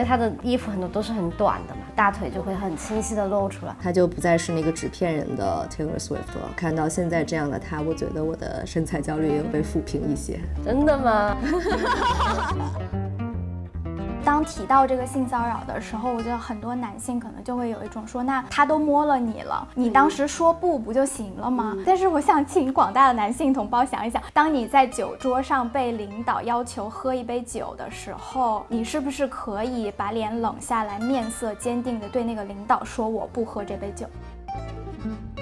为他的衣服很多都是很短的嘛，大腿就会很清晰的露出来。他就不再是那个纸片人的 Taylor Swift 了。看到现在这样的他，我觉得我的身材焦虑也有被抚平一些。真的吗？当提到这个性骚扰的时候，我觉得很多男性可能就会有一种说，那他都摸了你了，你当时说不不就行了吗？但是我想请广大的男性同胞想一想，当你在酒桌上被领导要求喝一杯酒的时候，你是不是可以把脸冷下来，面色坚定的对那个领导说我不喝这杯酒？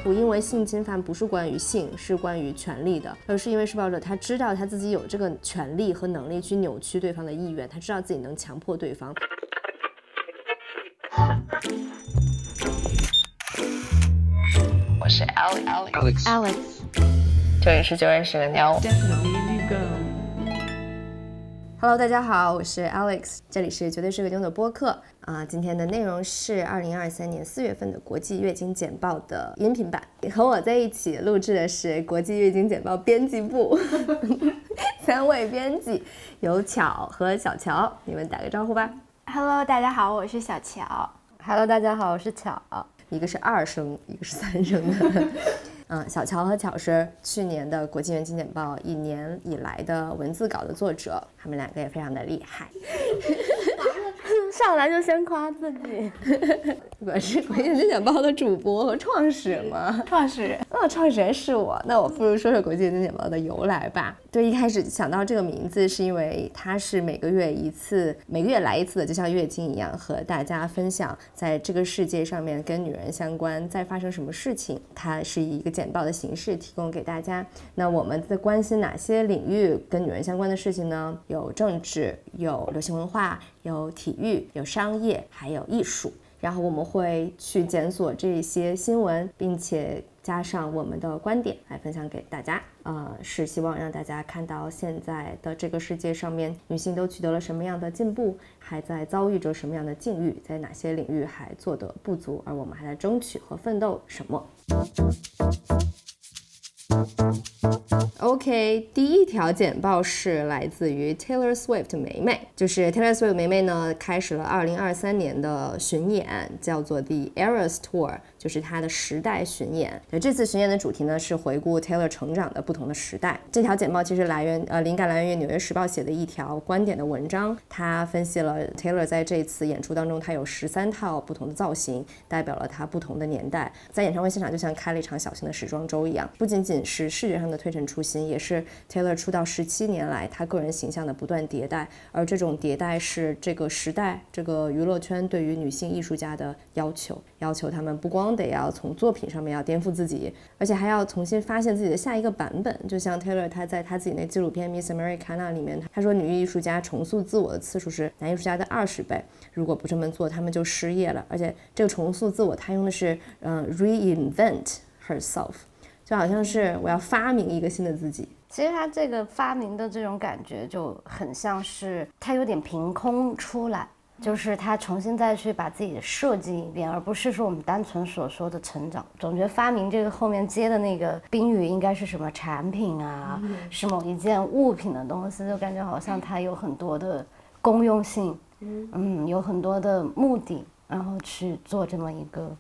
不，因为性侵犯不是关于性，是关于权利的，而是因为施暴者他知道他自己有这个权利和能力去扭曲对方的意愿，他知道自己能强迫对方。我是 Alex，Alex，Alex，这里是九月十的妞。Hello，大家好，我是 Alex，这里是绝对是个妞的播客啊。今天的内容是二零二三年四月份的国际月经简报的音频版，和我在一起录制的是国际月经简报编辑部 三位编辑，有巧和小乔，你们打个招呼吧。Hello，大家好，我是小乔。Hello，大家好，我是巧。一个是二声，一个是三声的。嗯，小乔和巧是去年的国际月经简报一年以来的文字稿的作者，他们两个也非常的厉害。上来就先夸自己，我是国际月经简报的主播和创始人吗？创始人，哦，创始人是我，那我不如说说国际月经简报的由来吧。对，一开始想到这个名字，是因为它是每个月一次，每个月来一次的，就像月经一样，和大家分享在这个世界上面跟女人相关在发生什么事情。它是以一个简报的形式提供给大家。那我们在关心哪些领域跟女人相关的事情呢？有政治，有流行文化，有体育，有商业，还有艺术。然后我们会去检索这些新闻，并且加上我们的观点来分享给大家。呃，是希望让大家看到现在的这个世界上面，女性都取得了什么样的进步，还在遭遇着什么样的境遇，在哪些领域还做得不足，而我们还在争取和奋斗什么。OK，第一条简报是来自于 Taylor Swift 梅梅，就是 Taylor Swift 梅梅呢开始了2023年的巡演，叫做 The Eras Tour，就是她的时代巡演。对，这次巡演的主题呢是回顾 Taylor 成长的不同的时代。这条简报其实来源呃灵感来源于《纽约时报》写的一条观点的文章，它分析了 Taylor 在这次演出当中，他有十三套不同的造型，代表了他不同的年代。在演唱会现场就像开了一场小型的时装周一样，不仅仅是视觉上的推陈出新，也是 Taylor 出道十七年来他个人形象的不断迭代。而这种迭代是这个时代、这个娱乐圈对于女性艺术家的要求，要求他们不光得要从作品上面要颠覆自己，而且还要重新发现自己的下一个版本。就像 Taylor 他在他自己那纪录片《Miss Americana》里面，他说女艺术家重塑自我的次数是男艺术家的二十倍，如果不这么做，他们就失业了。而且这个重塑自我，他用的是嗯、reinvent herself，就好像是我要发明一个新的自己。其实他这个发明的这种感觉就很像是他有点凭空出来，就是他重新再去把自己设计一遍，而不是说我们单纯所说的成长。总觉得发明这个后面接的那个宾语应该是什么产品啊，是某一件物品的东西，就感觉好像它有很多的公用性，嗯，有很多的目的，然后去做这么一个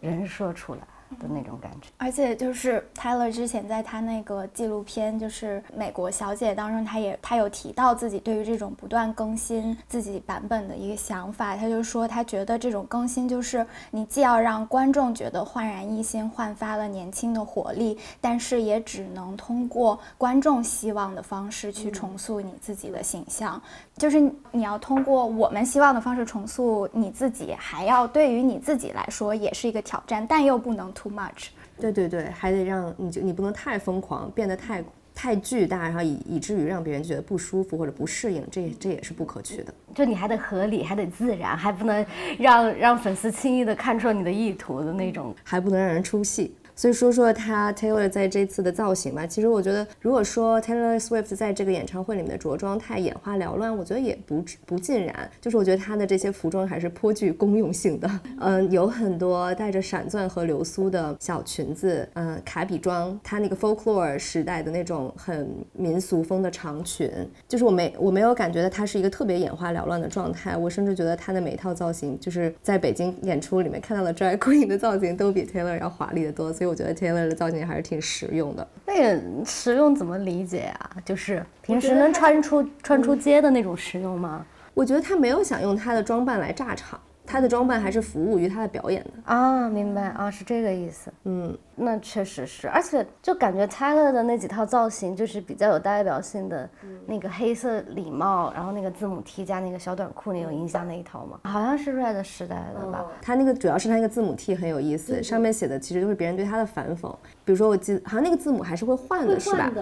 人设出来的那种感觉。而且就是 Tyler 之前在他那个纪录片，就是《美国小姐》当中，他也他有提到自己对于这种不断更新自己版本的一个想法。他就说，他觉得这种更新就是你既要让观众觉得焕然一新，焕发了年轻的活力，但是也只能通过观众希望的方式去重塑你自己的形象。就是你要通过我们希望的方式重塑你自己，还要对于你自己来说也是一个挑战，但又不能 too much。对对对，还得让你就你不能太疯狂，变得太太巨大，然后以以至于让别人觉得不舒服或者不适应，这这也是不可取的。就你还得合理，还得自然，还不能让让粉丝轻易的看出你的意图的那种。还不能让人出戏。所以说说他 Taylor 在这次的造型吧，其实我觉得，如果说 Taylor Swift 在这个演唱会里面的着装太眼花缭乱，我觉得也不不尽然。就是我觉得她的这些服装还是颇具公用性的。嗯，有很多带着闪钻和流苏的小裙子，嗯，卡比装，她那个 folklore 时代的那种很民俗风的长裙，就是我没我没有感觉到他是一个特别眼花缭乱的状态。我甚至觉得她的每一套造型，就是在北京演出里面看到的 drag queen 的造型，都比 Taylor 要华丽的多。所以我觉得 Taylor 的造型还是挺实用的。那个实用怎么理解啊？就是平时能穿出穿出街的那种实用吗？我觉得他没有想用他的装扮来炸场，他的装扮还是服务于他的表演的。啊，明白啊，是这个意思。嗯，那确实是，而且就感觉 Tyler 的那几套造型就是比较有代表性的，那个黑色礼帽，然后那个字母 T 加那个小短裤，你有印象那一套吗？好像是 Red 时代的吧。他那个主要是他那个字母 T 很有意思，上面写的其实都是别人对他的反讽。比如说，我记得好像那个字母还是会换的，是吧？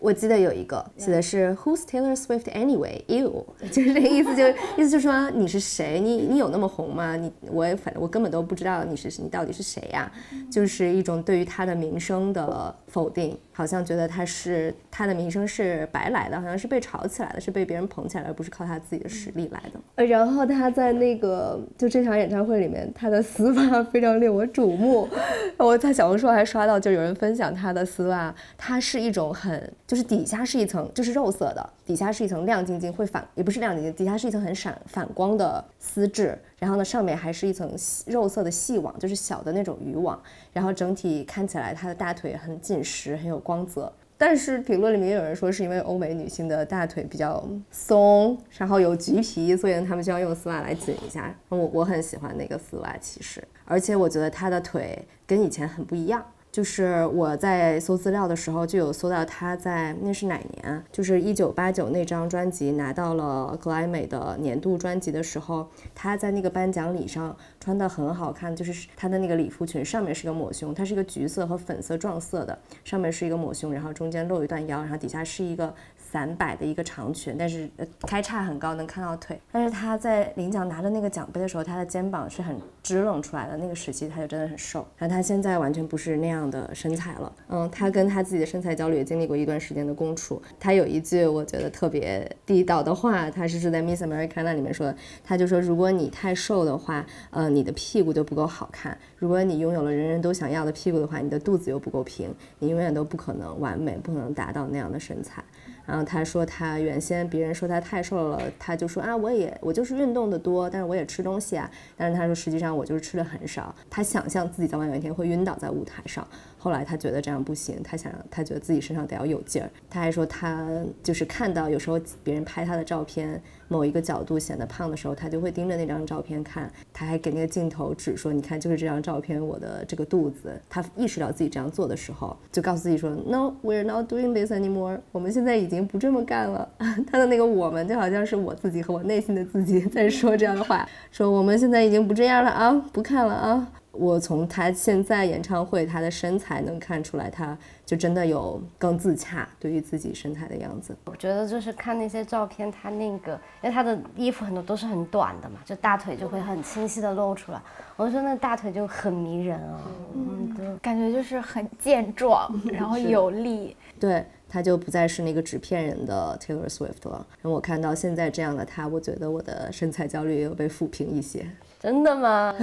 我记得有一个写的是 Who's Taylor Swift anyway? You，就是这个意思，就意思就是说你是谁？你你有那么红吗？你我也反正我根本都不知道你是你到底是谁呀？就是一种对于他的名声的否定，好像觉得他是他的名声是白来的，好像是被炒起来的，是被别人捧起来的，而不是靠他自己的实力来的。呃然后他在那个就这场演唱会里面，他的死法非常令我瞩目。我在小红书还刷到，就有人分享他的丝袜，它是一种很就是底下是一层就是肉色的，底下是一层亮晶晶会反也不是亮晶晶，底下是一层很闪反光的丝质，然后呢上面还是一层细肉色的细网，就是小的那种渔网，然后整体看起来她的大腿很紧实，很有光泽。但是评论里面也有人说，是因为欧美女性的大腿比较松，然后有橘皮，所以呢，她们需要用丝袜来紧一下。我我很喜欢那个丝袜，其实，而且我觉得她的腿跟以前很不一样。就是我在搜资料的时候，就有搜到他在那是哪年？就是一九八九那张专辑拿到了格莱美的年度专辑的时候，他在那个颁奖礼上穿的很好看，就是他的那个礼服裙上面是个抹胸，它是一个橘色和粉色撞色的，上面是一个抹胸，然后中间露一段腰，然后底下是一个散摆的一个长裙，但是开叉很高，能看到腿。但是她在领奖拿着那个奖杯的时候，她的肩膀是很支棱出来的，那个时期她就真的很瘦，然后她现在完全不是那样的身材了。嗯，她跟她自己的身材焦虑也经历过一段时间的共处。她有一句我觉得特别地道的话，她是是在 Miss America 那里面说的，她就说如果你太瘦的话，呃，你的屁股就不够好看；如果你拥有了人人都想要的屁股的话，你的肚子又不够平，你永远都不可能完美，不可能达到那样的身材。然后他说，他原先别人说他太瘦了，他就说啊，我也我就是运动的多，但是我也吃东西啊。但是他说，实际上我就是吃的很少。他想象自己早晚有一天会晕倒在舞台上，后来他觉得这样不行，他想他觉得自己身上得要有劲儿。他还说，他就是看到有时候别人拍他的照片，某一个角度显得胖的时候，他就会盯着那张照片看。他还给那个镜头指说，你看，就是这张照片，我的这个肚子。他意识到自己这样做的时候，就告诉自己说，No, we're not doing this anymore。我们现在已经不这么干了。他的那个我们就好像是我自己和我内心的自己在说这样的话，说我们现在已经不这样了啊，不看了啊。我从他现在演唱会他的身材能看出来，他就真的有更自洽对于自己身材的样子。我觉得就是看那些照片，他那个，因为他的衣服很多都是很短的嘛，就大腿就会很清晰的露出来。我就说那大腿就很迷人啊，嗯，就感觉就是很健壮，然后有力。对，她就不再是那个纸片人的 Taylor Swift 了。然后我看到现在这样的她，我觉得我的身材焦虑也有被抚平一些。真的吗？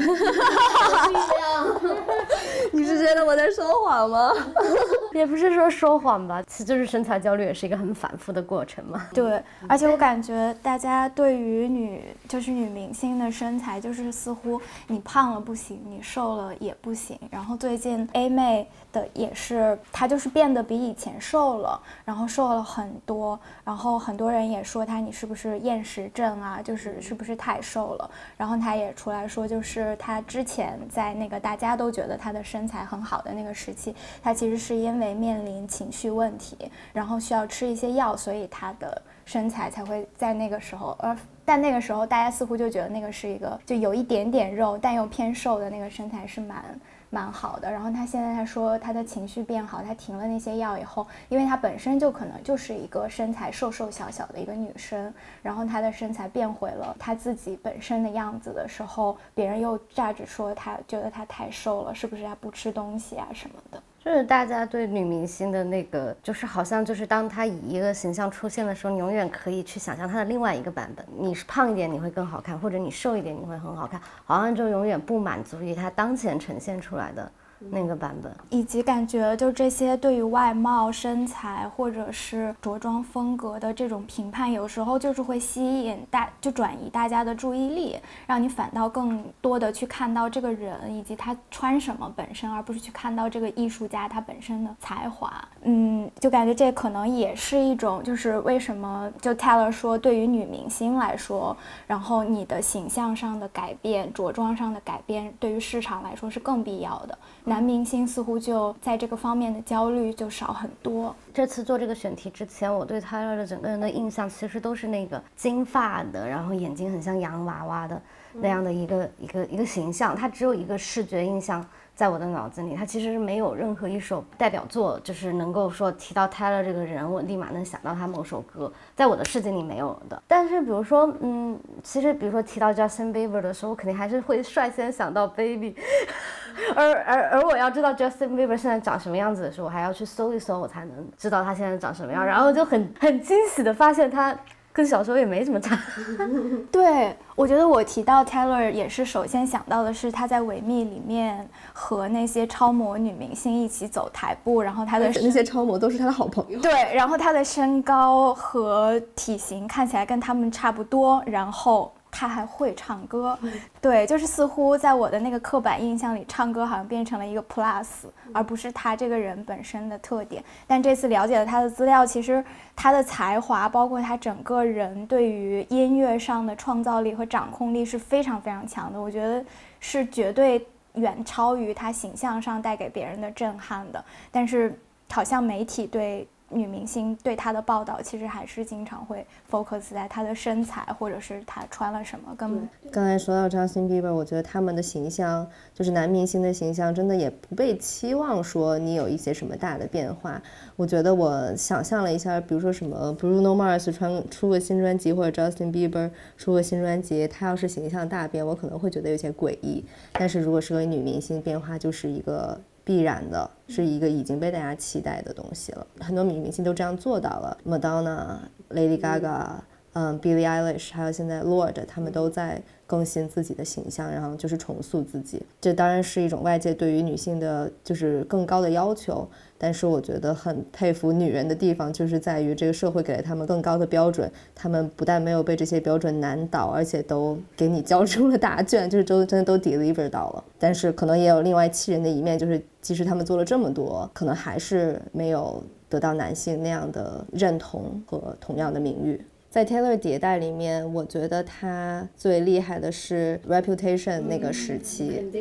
你是觉得我在说谎吗？也不是说说谎吧，其实就是身材焦虑也是一个很反复的过程嘛。对，而且我感觉大家对于女就是女明星的身材，就是似乎你胖了不行，你瘦了也不行。然后最近 A 妹的也是，她就是变得比以前瘦了，然后瘦了很多。然后很多人也说她你是不是厌食症啊？就是是不是太瘦了？然后她也出来说，就是她之前在那个大家都觉得她的身材很好的那个时期，她其实是因为面临情绪问题，然后需要吃一些药，所以她的身材才会在那个时候，而但那个时候大家似乎就觉得那个是一个就有一点点肉但又偏瘦的那个身材是蛮。蛮好的，然后他现在他说他的情绪变好，他停了那些药以后，因为他本身就可能就是一个身材瘦瘦小小的一个女生，然后她的身材变回了她自己本身的样子的时候，别人又炸着说她觉得她太瘦了，是不是她不吃东西啊什么的。就是大家对女明星的那个，就是好像就是当她以一个形象出现的时候，你永远可以去想象她的另外一个版本。你是胖一点，你会更好看；或者你瘦一点，你会很好看。好像就永远不满足于她当前呈现出来的。那个版本，以及感觉就这些对于外貌、身材或者是着装风格的这种评判，有时候就是会吸引大，就转移大家的注意力，让你反倒更多的去看到这个人以及他穿什么本身，而不是去看到这个艺术家他本身的才华。嗯，就感觉这可能也是一种，就是为什么就 Taylor 说，对于女明星来说，然后你的形象上的改变、着装上的改变，对于市场来说是更必要的。男明星似乎就在这个方面的焦虑就少很多。这次做这个选题之前，我对他的整个人的印象其实都是那个金发的，然后眼睛很像洋娃娃的那样的一个一个一个形象。他只有一个视觉印象在我的脑子里，他其实是没有任何一首代表作，就是能够说提到 Taylor 这个人，我立马能想到他某首歌，在我的世界里没有的。但是比如说，嗯，其实比如说提到 Justin Bieber 的时候，我肯定还是会率先想到 Baby。而而而我要知道 Justin Bieber 现在长什么样子的时候，我还要去搜一搜，我才能知道他现在长什么样。然后就很很惊喜的发现他跟小时候也没什么差。对，我觉得我提到 Taylor 也是首先想到的是他在维密里面和那些超模女明星一起走台步，然后他的那些超模都是他的好朋友。对，然后他的身高和体型看起来跟他们差不多，然后。他还会唱歌，对，就是似乎在我的那个刻板印象里，唱歌好像变成了一个 plus，而不是他这个人本身的特点。但这次了解了他的资料，其实他的才华，包括他整个人对于音乐上的创造力和掌控力是非常非常强的。我觉得是绝对远超于他形象上带给别人的震撼的。但是好像媒体对。女明星对她的报道，其实还是经常会 focus 在她的身材，或者是她穿了什么。跟刚才说到 Justin Bieber，我觉得他们的形象，就是男明星的形象，真的也不被期望说你有一些什么大的变化。我觉得我想象了一下，比如说什么 Bruno Mars 穿出个新专辑，或者 Justin Bieber 出个新专辑，他要是形象大变，我可能会觉得有些诡异。但是如果是个女明星，变化就是一个。必然的是一个已经被大家期待的东西了，很多女明星都这样做到了，Madonna、Lady Gaga、嗯，Billie Eilish，还有现在 Lord，他们都在。更新自己的形象，然后就是重塑自己。这当然是一种外界对于女性的，就是更高的要求。但是我觉得很佩服女人的地方，就是在于这个社会给了他们更高的标准，他们不但没有被这些标准难倒，而且都给你交出了答卷，就是都真的都 deliver 到了。但是可能也有另外气人的一面，就是即使他们做了这么多，可能还是没有得到男性那样的认同和同样的名誉。在 Taylor 迭代里面，我觉得他最厉害的是 Reputation 那个时期。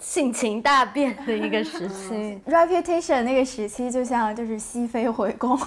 性情大变的一个时期，Reputation 那个时期就像就是熹妃回宫，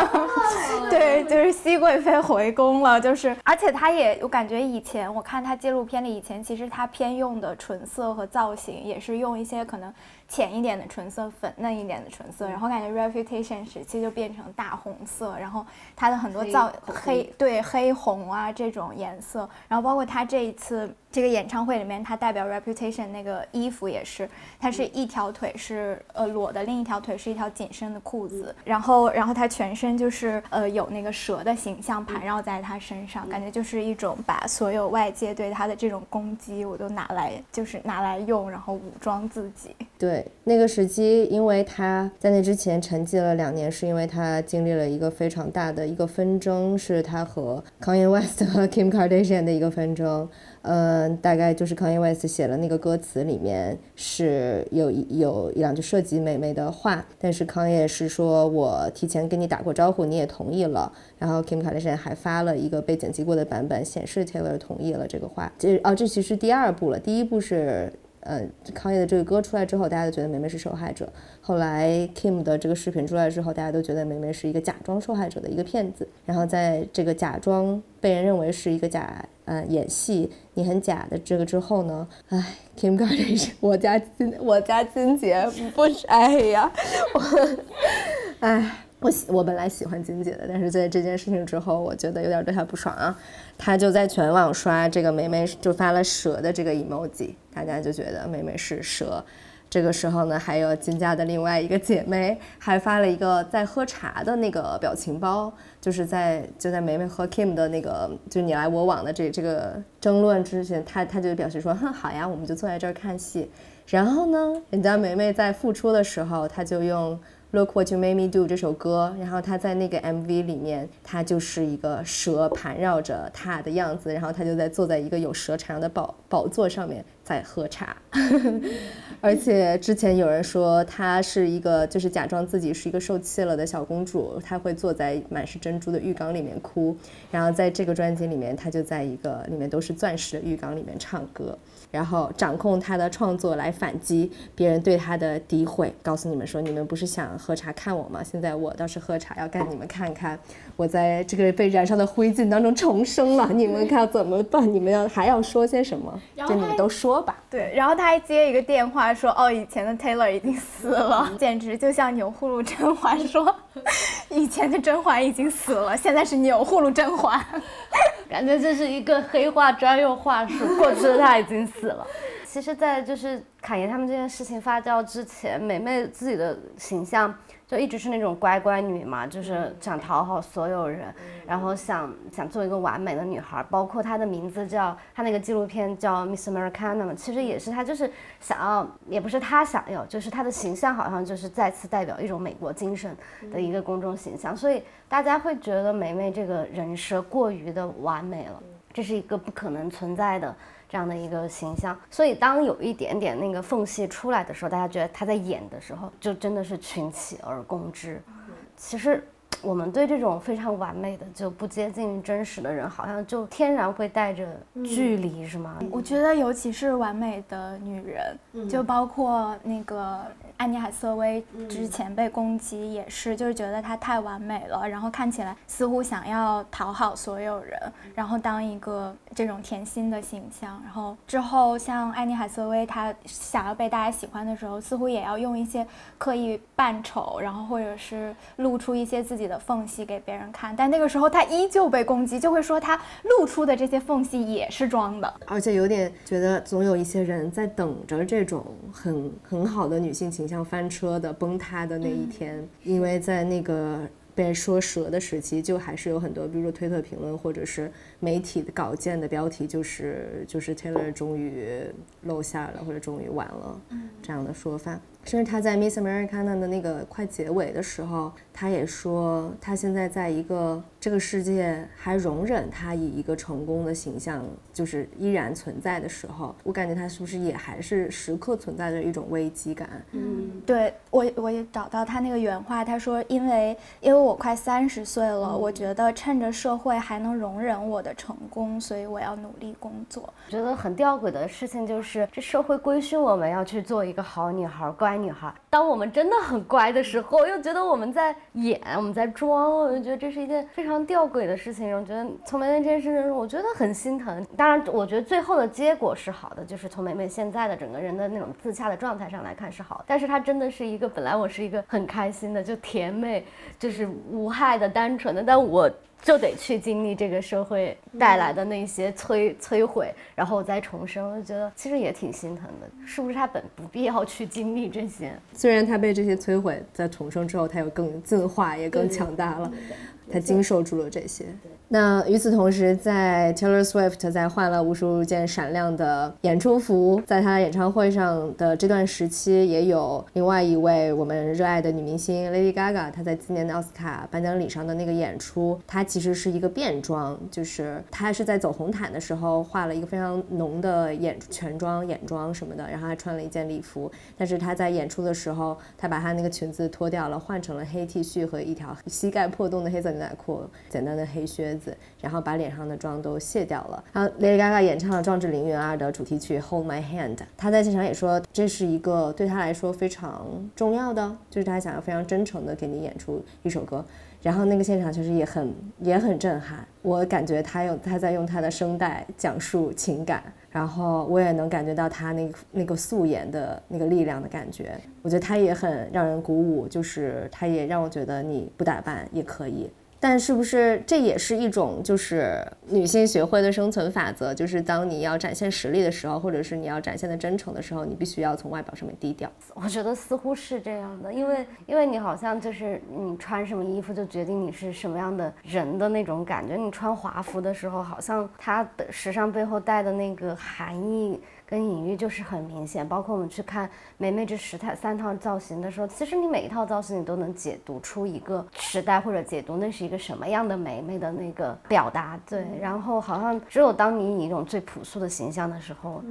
对，就是熹贵妃回宫了，就是，而且他也，我感觉以前我看他纪录片里，以前其实他偏用的唇色和造型也是用一些可能浅一点的唇色，粉嫩一点的唇色，然后感觉 Reputation 时期就变成大红色，然后它的很多造黑对黑红啊这种颜色，然后包括他这一次。这个演唱会里面，他代表 Reputation 那个衣服也是，它是一条腿是呃裸的，另一条腿是一条紧身的裤子，然后然后他全身就是呃有那个蛇的形象盘绕在他身上，感觉就是一种把所有外界对他的这种攻击，我都拿来就是拿来用，然后武装自己。对，那个时期，因为他在那之前沉寂了两年，是因为他经历了一个非常大的一个纷争，是他和 Kanye West 和 Kim Kardashian 的一个纷争。嗯，大概就是 Kanye West 写了那个歌词里面是有一有一两句涉及美美的话，但是 Kanye 是说我提前跟你打过招呼，你也同意了。然后 Kim Kardashian 还发了一个被剪辑过的版本，显示 Taylor 同意了这个话。这哦，这其实第二部了，第一部是。呃康也的这个歌出来之后，大家都觉得梅梅是受害者。后来 Kim 的这个视频出来之后，大家都觉得梅梅是一个假装受害者的一个骗子。然后在这个假装被人认为是一个假呃演戏，你很假的这个之后呢，唉，Kim Kardashian，我家金我家金姐不是，哎呀，我，唉。我喜我本来喜欢金姐的，但是在这件事情之后，我觉得有点对她不爽啊。她就在全网刷这个梅梅，就发了蛇的这个 emoji，大家就觉得梅梅是蛇。这个时候呢，还有金家的另外一个姐妹还发了一个在喝茶的那个表情包，就是在就在梅梅和 Kim 的那个就你来我往的这这个争论之前，她她就表示说，哼，好呀，我们就坐在这儿看戏。然后呢，人家梅梅在复出的时候，她就用。Look what you made me do 这首歌，然后他在那个 MV 里面，他就是一个蛇盘绕着他的样子，然后他就在坐在一个有蛇缠绕的宝宝座上面在喝茶，而且之前有人说她是一个就是假装自己是一个受气了的小公主，她会坐在满是珍珠的浴缸里面哭，然后在这个专辑里面，她就在一个里面都是钻石的浴缸里面唱歌。然后掌控她的创作来反击别人对她的诋毁，告诉你们说你们不是想喝茶看我吗？现在我倒是喝茶要干你们看看，我在这个被燃烧的灰烬当中重生了，你们看怎么办？你们要还要说些什么？就你们都说吧。对，然后他还接一个电话说，哦，以前的 Taylor 已经死了，简直就像钮祜禄甄嬛说，以前的甄嬛已经死了，现在是钮祜禄甄嬛。感觉这是一个黑化专用话术，过去的他已经死了。其实，在就是侃爷他们这件事情发酵之前，美妹自己的形象就一直是那种乖乖女嘛，就是想讨好所有人，然后想想做一个完美的女孩。包括她的名字叫她那个纪录片叫 Miss Americana 嘛，其实也是她就是想要，也不是她想要，就是她的形象好像就是再次代表一种美国精神的一个公众形象，所以大家会觉得梅梅这个人设过于的完美了，这是一个不可能存在的。这样的一个形象，所以当有一点点那个缝隙出来的时候，大家觉得他在演的时候，就真的是群起而攻之。其实。我们对这种非常完美的就不接近真实的人，好像就天然会带着距离，是吗？我觉得，尤其是完美的女人，就包括那个安妮海瑟薇之前被攻击，也是就是觉得她太完美了，然后看起来似乎想要讨好所有人，然后当一个这种甜心的形象。然后之后像安妮海瑟薇，她想要被大家喜欢的时候，似乎也要用一些刻意扮丑，然后或者是露出一些自己的。缝隙给别人看，但那个时候她依旧被攻击，就会说她露出的这些缝隙也是装的，而且有点觉得总有一些人在等着这种很很好的女性形象翻车的崩塌的那一天，因为在那个被说蛇的时期，就还是有很多，比如说推特评论或者是媒体的稿件的标题，就是就是 Taylor 终于露馅了，或者终于完了这样的说法。甚至他在 Miss Americana 的那个快结尾的时候，他也说他现在在一个这个世界还容忍他以一个成功的形象就是依然存在的时候，我感觉他是不是也还是时刻存在着一种危机感？嗯，对我我也找到他那个原话，他说因为因为我快三十岁了，我觉得趁着社会还能容忍我的成功，所以我要努力工作。我觉得很吊诡的事情就是这社会规训我们要去做一个好女孩乖。女孩，当我们真的很乖的时候，又觉得我们在演，我们在装，我就觉得这是一件非常吊诡的事情。我觉得从梅梅这件事情，我觉得很心疼。当然，我觉得最后的结果是好的，就是从梅梅现在的整个人的那种自洽的状态上来看是好。但是她真的是一个，本来我是一个很开心的，就甜美，就是无害的、单纯的，但我。就得去经历这个社会带来的那些摧摧毁，然后再重生。我觉得其实也挺心疼的，是不是他本不必要去经历这些？虽然他被这些摧毁，在重生之后，他又更进化，也更强大了。他经受住了这些。那与此同时，在 Taylor Swift 在换了无数件闪亮的演出服，在她演唱会上的这段时期，也有另外一位我们热爱的女明星 Lady Gaga，她在今年的奥斯卡颁奖礼上的那个演出，她其实是一个变装，就是她是在走红毯的时候化了一个非常浓的眼全妆、眼妆什么的，然后还穿了一件礼服，但是她在演出的时候，她把她那个裙子脱掉了，换成了黑 T 恤和一条膝盖破洞的黑色。牛仔裤、简单的黑靴子，然后把脸上的妆都卸掉了。然后 Lady Gaga 演唱了《壮志凌云二》的主题曲《Hold My Hand》，她在现场也说，这是一个对她来说非常重要的，就是她想要非常真诚的给你演出一首歌。然后那个现场其实也很也很震撼，我感觉他用他在用他的声带讲述情感，然后我也能感觉到他那个那个素颜的那个力量的感觉，我觉得他也很让人鼓舞，就是他也让我觉得你不打扮也可以。但是不是这也是一种就是女性学会的生存法则？就是当你要展现实力的时候，或者是你要展现的真诚的时候，你必须要从外表上面低调。我觉得似乎是这样的，因为因为你好像就是你穿什么衣服就决定你是什么样的人的那种感觉。你穿华服的时候，好像它的时尚背后带的那个含义。跟隐喻就是很明显，包括我们去看梅梅这十套三套造型的时候，其实你每一套造型你都能解读出一个时代，或者解读那是一个什么样的梅梅的那个表达。对，然后好像只有当你以一种最朴素的形象的时候，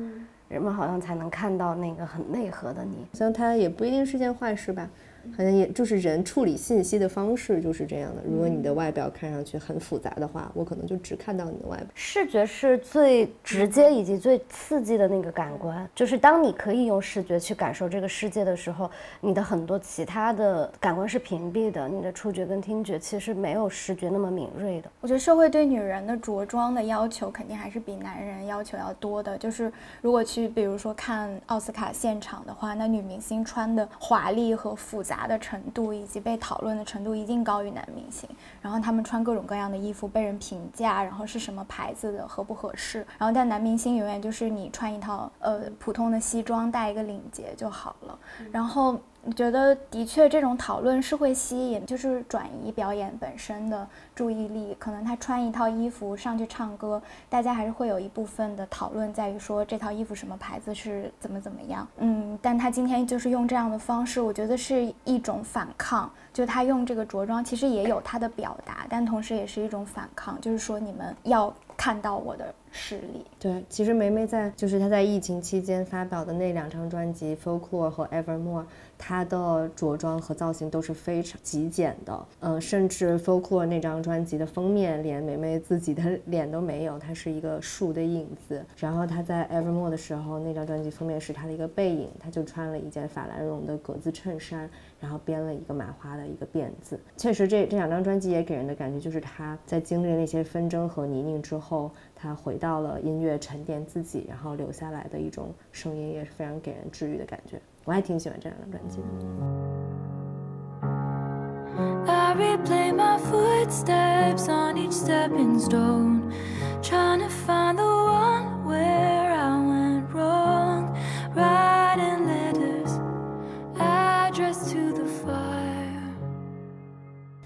人们好像才能看到那个很内核的你。像它也不一定是件坏事吧。好像也就是人处理信息的方式就是这样的。如果你的外表看上去很复杂的话，我可能就只看到你的外表。视觉是最直接以及最刺激的那个感官，就是当你可以用视觉去感受这个世界的时候，你的很多其他的感官是屏蔽的。你的触觉跟听觉其实没有视觉那么敏锐的。我觉得社会对女人的着装的要求肯定还是比男人要求要多的。就是如果去比如说看奥斯卡现场的话，那女明星穿的华丽和复杂。杂的程度以及被讨论的程度一定高于男明星，然后他们穿各种各样的衣服被人评价，然后是什么牌子的合不合适，然后但男明星永远就是你穿一套呃普通的西装带一个领结就好了，然后。我觉得的确，这种讨论是会吸引，就是转移表演本身的注意力。可能他穿一套衣服上去唱歌，大家还是会有一部分的讨论在于说这套衣服什么牌子是怎么怎么样。嗯，但他今天就是用这样的方式，我觉得是一种反抗。就他用这个着装，其实也有他的表达，但同时也是一种反抗，就是说你们要看到我的实力。对，其实梅梅在就是她在疫情期间发表的那两张专辑《Folklore》和《Evermore》。她的着装和造型都是非常极简的，嗯，甚至《Folklore》那张专辑的封面连梅梅自己的脸都没有，它是一个树的影子。然后她在《Evermore》的时候，那张专辑封面是她的一个背影，她就穿了一件法兰绒的格子衬衫，然后编了一个麻花的一个辫子。确实，这这两张专辑也给人的感觉就是她在经历那些纷争和泥泞之后，她回到了音乐，沉淀自己，然后留下来的一种声音，也是非常给人治愈的感觉。我还挺喜欢这两张专辑的。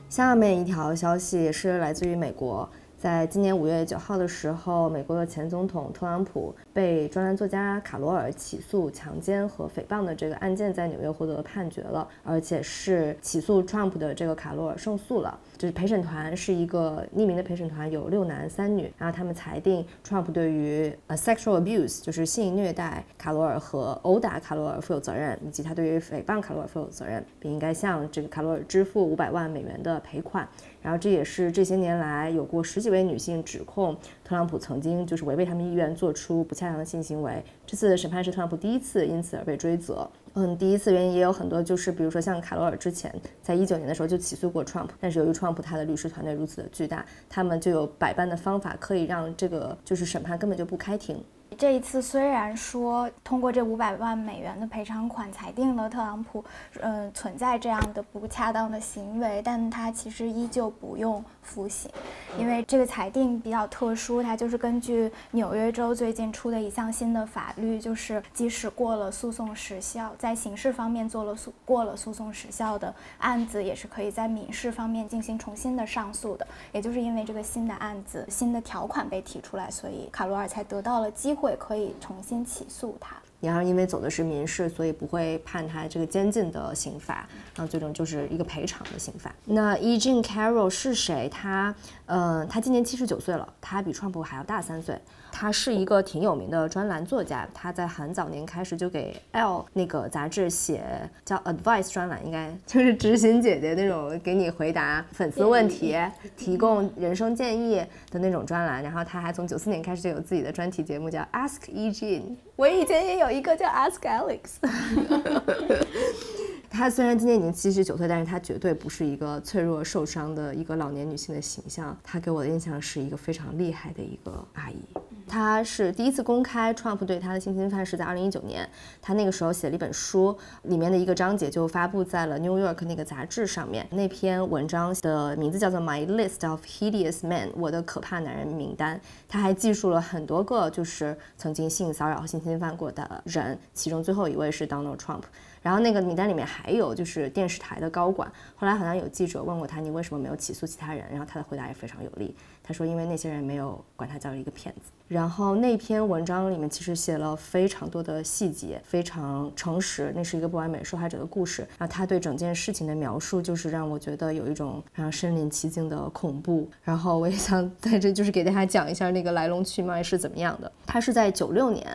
下面一条消息也是来自于美国。在今年五月九号的时候，美国的前总统特朗普被专栏作家卡罗尔起诉强奸和诽谤的这个案件在纽约获得了判决了，而且是起诉 Trump 的这个卡罗尔胜诉了。就是陪审团是一个匿名的陪审团，有六男三女，然后他们裁定 Trump 对于呃 sexual abuse 就是性虐待卡罗尔和殴打卡罗尔负有责任，以及他对于诽谤卡罗尔负有责任，并应该向这个卡罗尔支付五百万美元的赔款。然后这也是这些年来有过十几位女性指控特朗普曾经就是违背他们意愿做出不恰当的性行为。这次审判是特朗普第一次因此而被追责。嗯，第一次原因也有很多，就是比如说像卡罗尔之前在一九年的时候就起诉过 Trump，但是由于 Trump 他的律师团队如此的巨大，他们就有百般的方法可以让这个就是审判根本就不开庭。这一次虽然说通过这五百万美元的赔偿款裁定了特朗普，嗯，存在这样的不恰当的行为，但他其实依旧不用服刑，因为这个裁定比较特殊，它就是根据纽约州最近出的一项新的法律，就是即使过了诉讼时效，在刑事方面做了诉过了诉讼时效的案子，也是可以在民事方面进行重新的上诉的。也就是因为这个新的案子、新的条款被提出来，所以卡罗尔才得到了机会。可以重新起诉他。然后因为走的是民事，所以不会判他这个监禁的刑罚，然后最终就是一个赔偿的刑罚。那 E. Jean Carroll 是谁？他嗯，他今年七十九岁了，他比川普还要大三岁。他是一个挺有名的专栏作家，他在很早年开始就给 L 那个杂志写叫 Advice 专栏，应该 就是执行姐姐那种给你回答粉丝问题、提供人生建议的那种专栏。然后他还从九四年开始就有自己的专题节目叫 Ask E Jean，我以前也有一个叫 Ask Alex。她虽然今年已经七十九岁，但是她绝对不是一个脆弱受伤的一个老年女性的形象。她给我的印象是一个非常厉害的一个阿姨。她是第一次公开 Trump 对她的性侵犯是在二零一九年，她那个时候写了一本书，里面的一个章节就发布在了 New York 那个杂志上面。那篇文章的名字叫做 My List of Hideous Men，我的可怕男人名单。她还记述了很多个就是曾经性骚扰和性侵犯过的人，其中最后一位是 Donald Trump。然后那个名单里面还有就是电视台的高管。后来好像有记者问过他，你为什么没有起诉其他人？然后他的回答也非常有力，他说因为那些人没有管他叫一个骗子。然后那篇文章里面其实写了非常多的细节，非常诚实，那是一个不完美受害者的故事。然后他对整件事情的描述，就是让我觉得有一种非常身临其境的恐怖。然后我也想在这就是给大家讲一下那个来龙去脉是怎么样的。他是在九六年。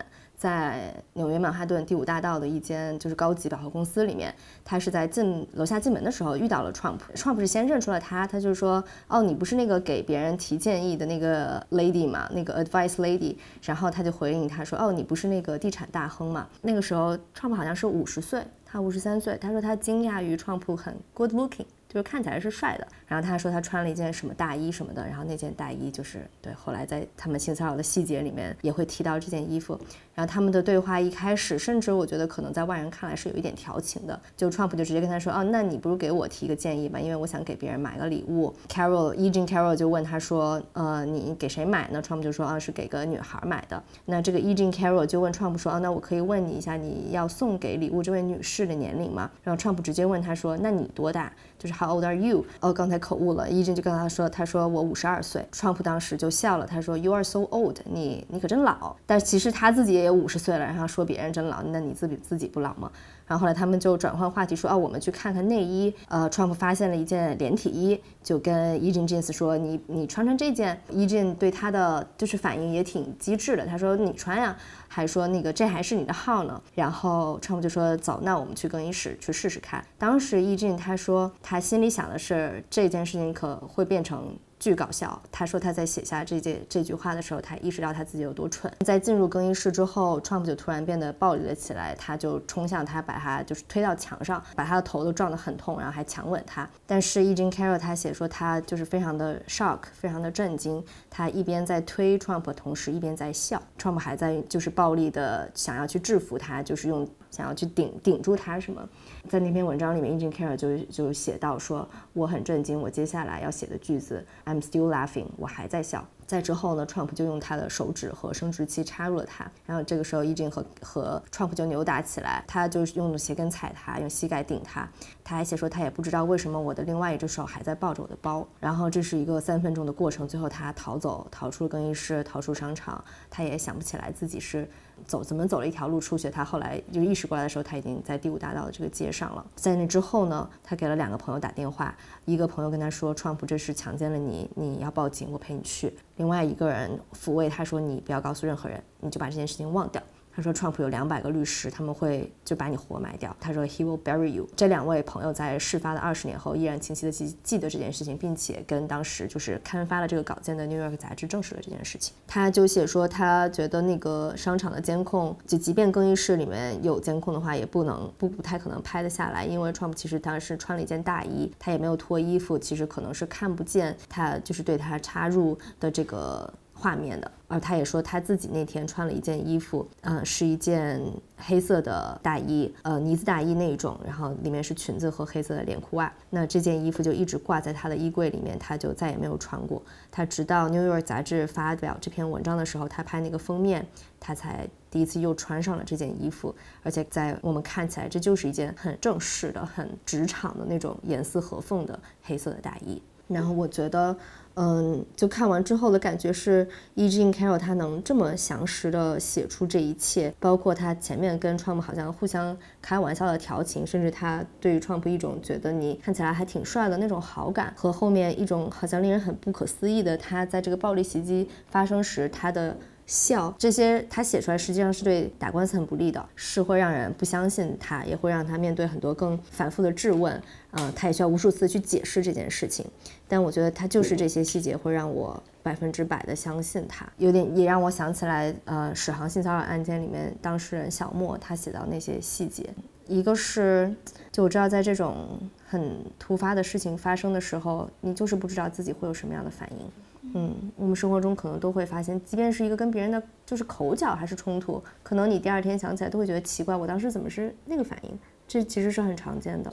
在纽约曼哈顿第五大道的一间就是高级百货公司里面，他是在进楼下进门的时候遇到了 Trump。Trump 是先认出了他，他就说：“哦，你不是那个给别人提建议的那个 lady 嘛，那个 advice lady。”然后他就回应他说：“哦，你不是那个地产大亨嘛？”那个时候 Trump 好像是五十岁，他五十三岁。他说他惊讶于 Trump 很 good looking。就是看起来是帅的，然后他说他穿了一件什么大衣什么的，然后那件大衣就是对，后来在他们性骚扰的细节里面也会提到这件衣服，然后他们的对话一开始，甚至我觉得可能在外人看来是有一点调情的，就 Trump 就直接跟他说，哦，那你不如给我提个建议吧，因为我想给别人买个礼物。Carol e j e n Carol 就问他说，呃，你给谁买呢？Trump 就说，啊，是给个女孩买的。那这个 e j e n Carol 就问 Trump 说，啊，那我可以问你一下，你要送给礼物这位女士的年龄吗？然后 Trump 直接问他说，那你多大？就是 How old are you？哦，刚才口误了。伊珍就跟他说，他说我五十二岁。Trump 当时就笑了，他说 You are so old，你你可真老。但其实他自己也五十岁了，然后说别人真老，那你自己自己不老吗？然后后来他们就转换话题说，哦，我们去看看内衣。呃，Trump 发现了一件连体衣，就跟 e j e n Jeans 说，你你穿穿这件。e j e n 对他的就是反应也挺机智的，他说你穿呀，还说那个这还是你的号呢。然后 Trump 就说走，那我们去更衣室去试试看。当时 e j e n 他说他心里想的是这件事情可会变成。巨搞笑。他说他在写下这件这句话的时候，他意识到他自己有多蠢。在进入更衣室之后，Trump 就突然变得暴力了起来，他就冲向他，把他就是推到墙上，把他的头都撞得很痛，然后还强吻他。但是 e j e n Carroll 他写说他就是非常的 shock，非常的震惊。他一边在推 Trump，同时一边在笑。Trump 还在就是暴力的想要去制服他，就是用想要去顶顶住他什么。在那篇文章里面 e j e n Carroll 就就写到说我很震惊，我接下来要写的句子。I'm still laughing，我还在笑。在之后呢，Trump 就用他的手指和生殖器插入了他，然后这个时候 e j e n 和和 Trump 就扭打起来，他就用鞋跟踩他，用膝盖顶他。他还写说他也不知道为什么我的另外一只手还在抱着我的包。然后这是一个三分钟的过程，最后他逃走，逃出了更衣室，逃出商场。他也想不起来自己是。走怎么走了一条路出去？他后来就意识过来的时候，他已经在第五大道的这个街上了。在那之后呢，他给了两个朋友打电话，一个朋友跟他说川普这是强奸了你，你要报警，我陪你去。”另外一个人抚慰他说：“你不要告诉任何人，你就把这件事情忘掉。”他说，Trump 有两百个律师，他们会就把你活埋掉。他说，He will bury you。这两位朋友在事发的二十年后，依然清晰的记记得这件事情，并且跟当时就是刊发了这个稿件的 New York 杂志证实了这件事情。他就写说，他觉得那个商场的监控，就即便更衣室里面有监控的话，也不能不不太可能拍得下来，因为 Trump 其实当时穿了一件大衣，他也没有脱衣服，其实可能是看不见他就是对他插入的这个。画面的，而他也说他自己那天穿了一件衣服，嗯，是一件黑色的大衣，呃，呢子大衣那种，然后里面是裙子和黑色的连裤袜。那这件衣服就一直挂在他的衣柜里面，他就再也没有穿过。他直到《New York》杂志发表这篇文章的时候，他拍那个封面，他才第一次又穿上了这件衣服。而且在我们看起来，这就是一件很正式的、很职场的那种严丝合缝的黑色的大衣。然后我觉得。嗯，就看完之后的感觉是，E. Jean Carroll 他能这么详实的写出这一切，包括他前面跟 Trump 好像互相开玩笑的调情，甚至他对于 Trump 一种觉得你看起来还挺帅的那种好感，和后面一种好像令人很不可思议的他在这个暴力袭击发生时他的。笑这些，他写出来实际上是对打官司很不利的，是会让人不相信他，也会让他面对很多更反复的质问。嗯，他也需要无数次去解释这件事情。但我觉得他就是这些细节会让我百分之百的相信他，有点也让我想起来，呃，史航性骚扰案件里面当事人小莫他写到那些细节，一个是就我知道在这种很突发的事情发生的时候，你就是不知道自己会有什么样的反应。嗯，我们生活中可能都会发现，即便是一个跟别人的就是口角还是冲突，可能你第二天想起来都会觉得奇怪，我当时怎么是那个反应？这其实是很常见的。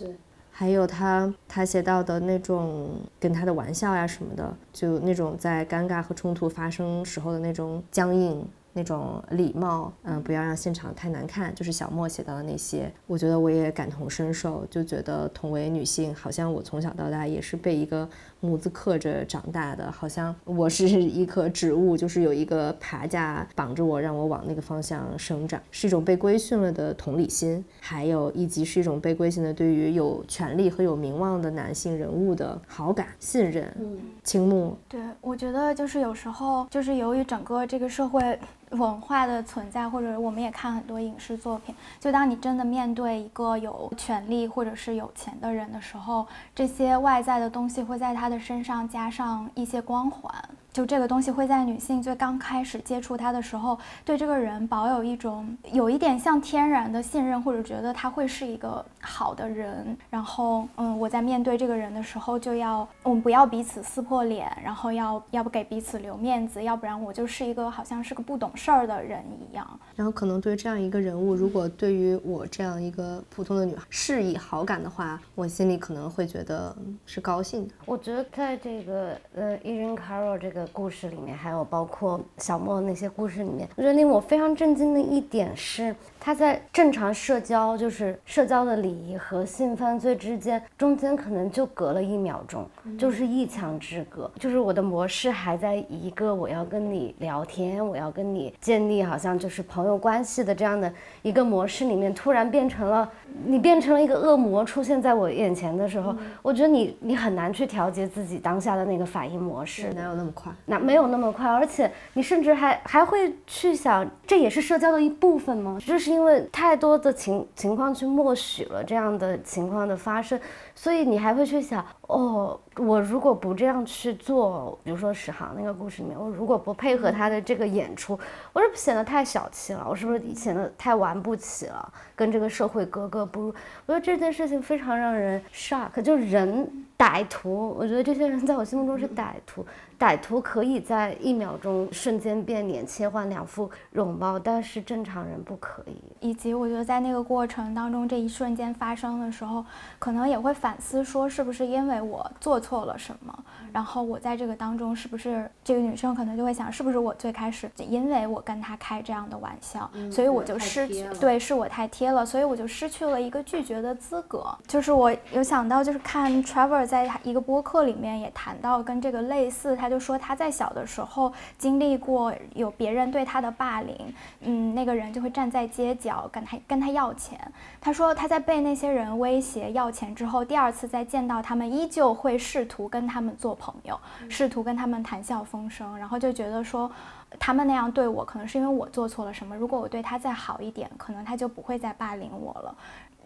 还有他他写到的那种跟他的玩笑呀什么的，就那种在尴尬和冲突发生时候的那种僵硬。那种礼貌，嗯，不要让现场太难看，就是小莫写到的那些，我觉得我也感同身受，就觉得同为女性，好像我从小到大也是被一个模子刻着长大的，好像我是一棵植物，就是有一个爬架绑着我，让我往那个方向生长，是一种被规训了的同理心，还有以及是一种被规训的对于有权利和有名望的男性人物的好感、信任、嗯倾慕。对，我觉得就是有时候就是由于整个这个社会。文化的存在，或者我们也看很多影视作品，就当你真的面对一个有权利或者是有钱的人的时候，这些外在的东西会在他的身上加上一些光环。就这个东西会在女性最刚开始接触他的时候，对这个人保有一种有一点像天然的信任，或者觉得他会是一个好的人。然后，嗯，我在面对这个人的时候，就要我们不要彼此撕破脸，然后要要不给彼此留面子，要不然我就是一个好像是个不懂事儿的人一样。然后，可能对这样一个人物，如果对于我这样一个普通的女孩示以好感的话，我心里可能会觉得是高兴的。我觉得在这个呃伊人卡罗这个。故事里面还有包括小莫那些故事里面，我觉得令我非常震惊的一点是，他在正常社交，就是社交的礼仪和性犯罪之间，中间可能就隔了一秒钟，就是一墙之隔，就是我的模式还在一个我要跟你聊天，我要跟你建立好像就是朋友关系的这样的一个模式里面，突然变成了你变成了一个恶魔出现在我眼前的时候，我觉得你你很难去调节自己当下的那个反应模式，哪有那么快？那没有那么快，而且你甚至还还会去想，这也是社交的一部分吗？就是因为太多的情情况去默许了这样的情况的发生，所以你还会去想，哦，我如果不这样去做，比如说史航那个故事里面，我如果不配合他的这个演出，我是不是显得太小气了？我是不是显得太玩不起了？跟这个社会格格不入？我觉得这件事情非常让人 shock，就人歹徒，我觉得这些人在我心目中是歹徒。歹徒可以在一秒钟瞬间变脸，切换两副容貌，但是正常人不可以。以及我觉得在那个过程当中，这一瞬间发生的时候，可能也会反思说，是不是因为我做错了什么？然后我在这个当中，是不是这个女生可能就会想，是不是我最开始因为我跟他开这样的玩笑，所以我就失去对，是我太贴了，所以我就失去了一个拒绝的资格。就是我有想到，就是看 Trevor 在一个播客里面也谈到跟这个类似，他。就说他在小的时候经历过有别人对他的霸凌，嗯，那个人就会站在街角跟他跟他要钱。他说他在被那些人威胁要钱之后，第二次再见到他们，依旧会试图跟他们做朋友，试图跟他们谈笑风生，然后就觉得说他们那样对我，可能是因为我做错了什么。如果我对他再好一点，可能他就不会再霸凌我了。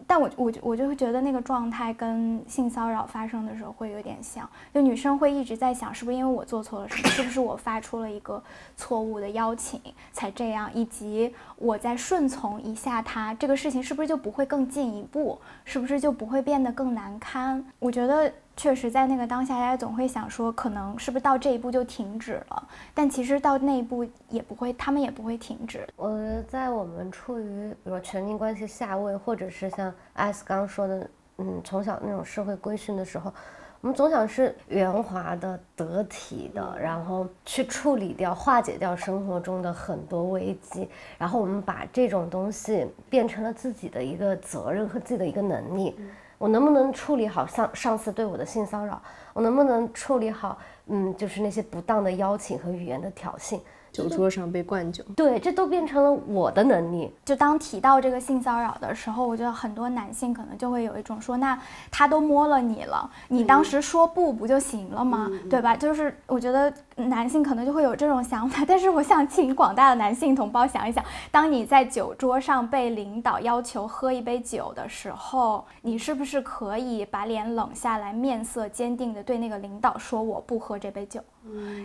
但我我我就会觉得那个状态跟性骚扰发生的时候会有点像，就女生会一直在想，是不是因为我做错了什么，是不是我发出了一个错误的邀请才这样，以及我在顺从一下他，这个事情是不是就不会更进一步，是不是就不会变得更难堪？我觉得。确实，在那个当下，大家总会想说，可能是不是到这一步就停止了？但其实到那一步也不会，他们也不会停止。我觉得，在我们处于比如说权力关系下位，或者是像艾斯刚刚说的，嗯，从小那种社会规训的时候，我们总想是圆滑的、得体的，然后去处理掉、化解掉生活中的很多危机，然后我们把这种东西变成了自己的一个责任和自己的一个能力。我能不能处理好上上司对我的性骚扰？我能不能处理好，嗯，就是那些不当的邀请和语言的挑衅？酒桌上被灌酒，对，这都变成了我的能力。就当提到这个性骚扰的时候，我觉得很多男性可能就会有一种说，那他都摸了你了，你当时说不不就行了吗？对吧？就是我觉得男性可能就会有这种想法。但是我想请广大的男性同胞想一想，当你在酒桌上被领导要求喝一杯酒的时候，你是不是可以把脸冷下来，面色坚定地对那个领导说我不喝这杯酒？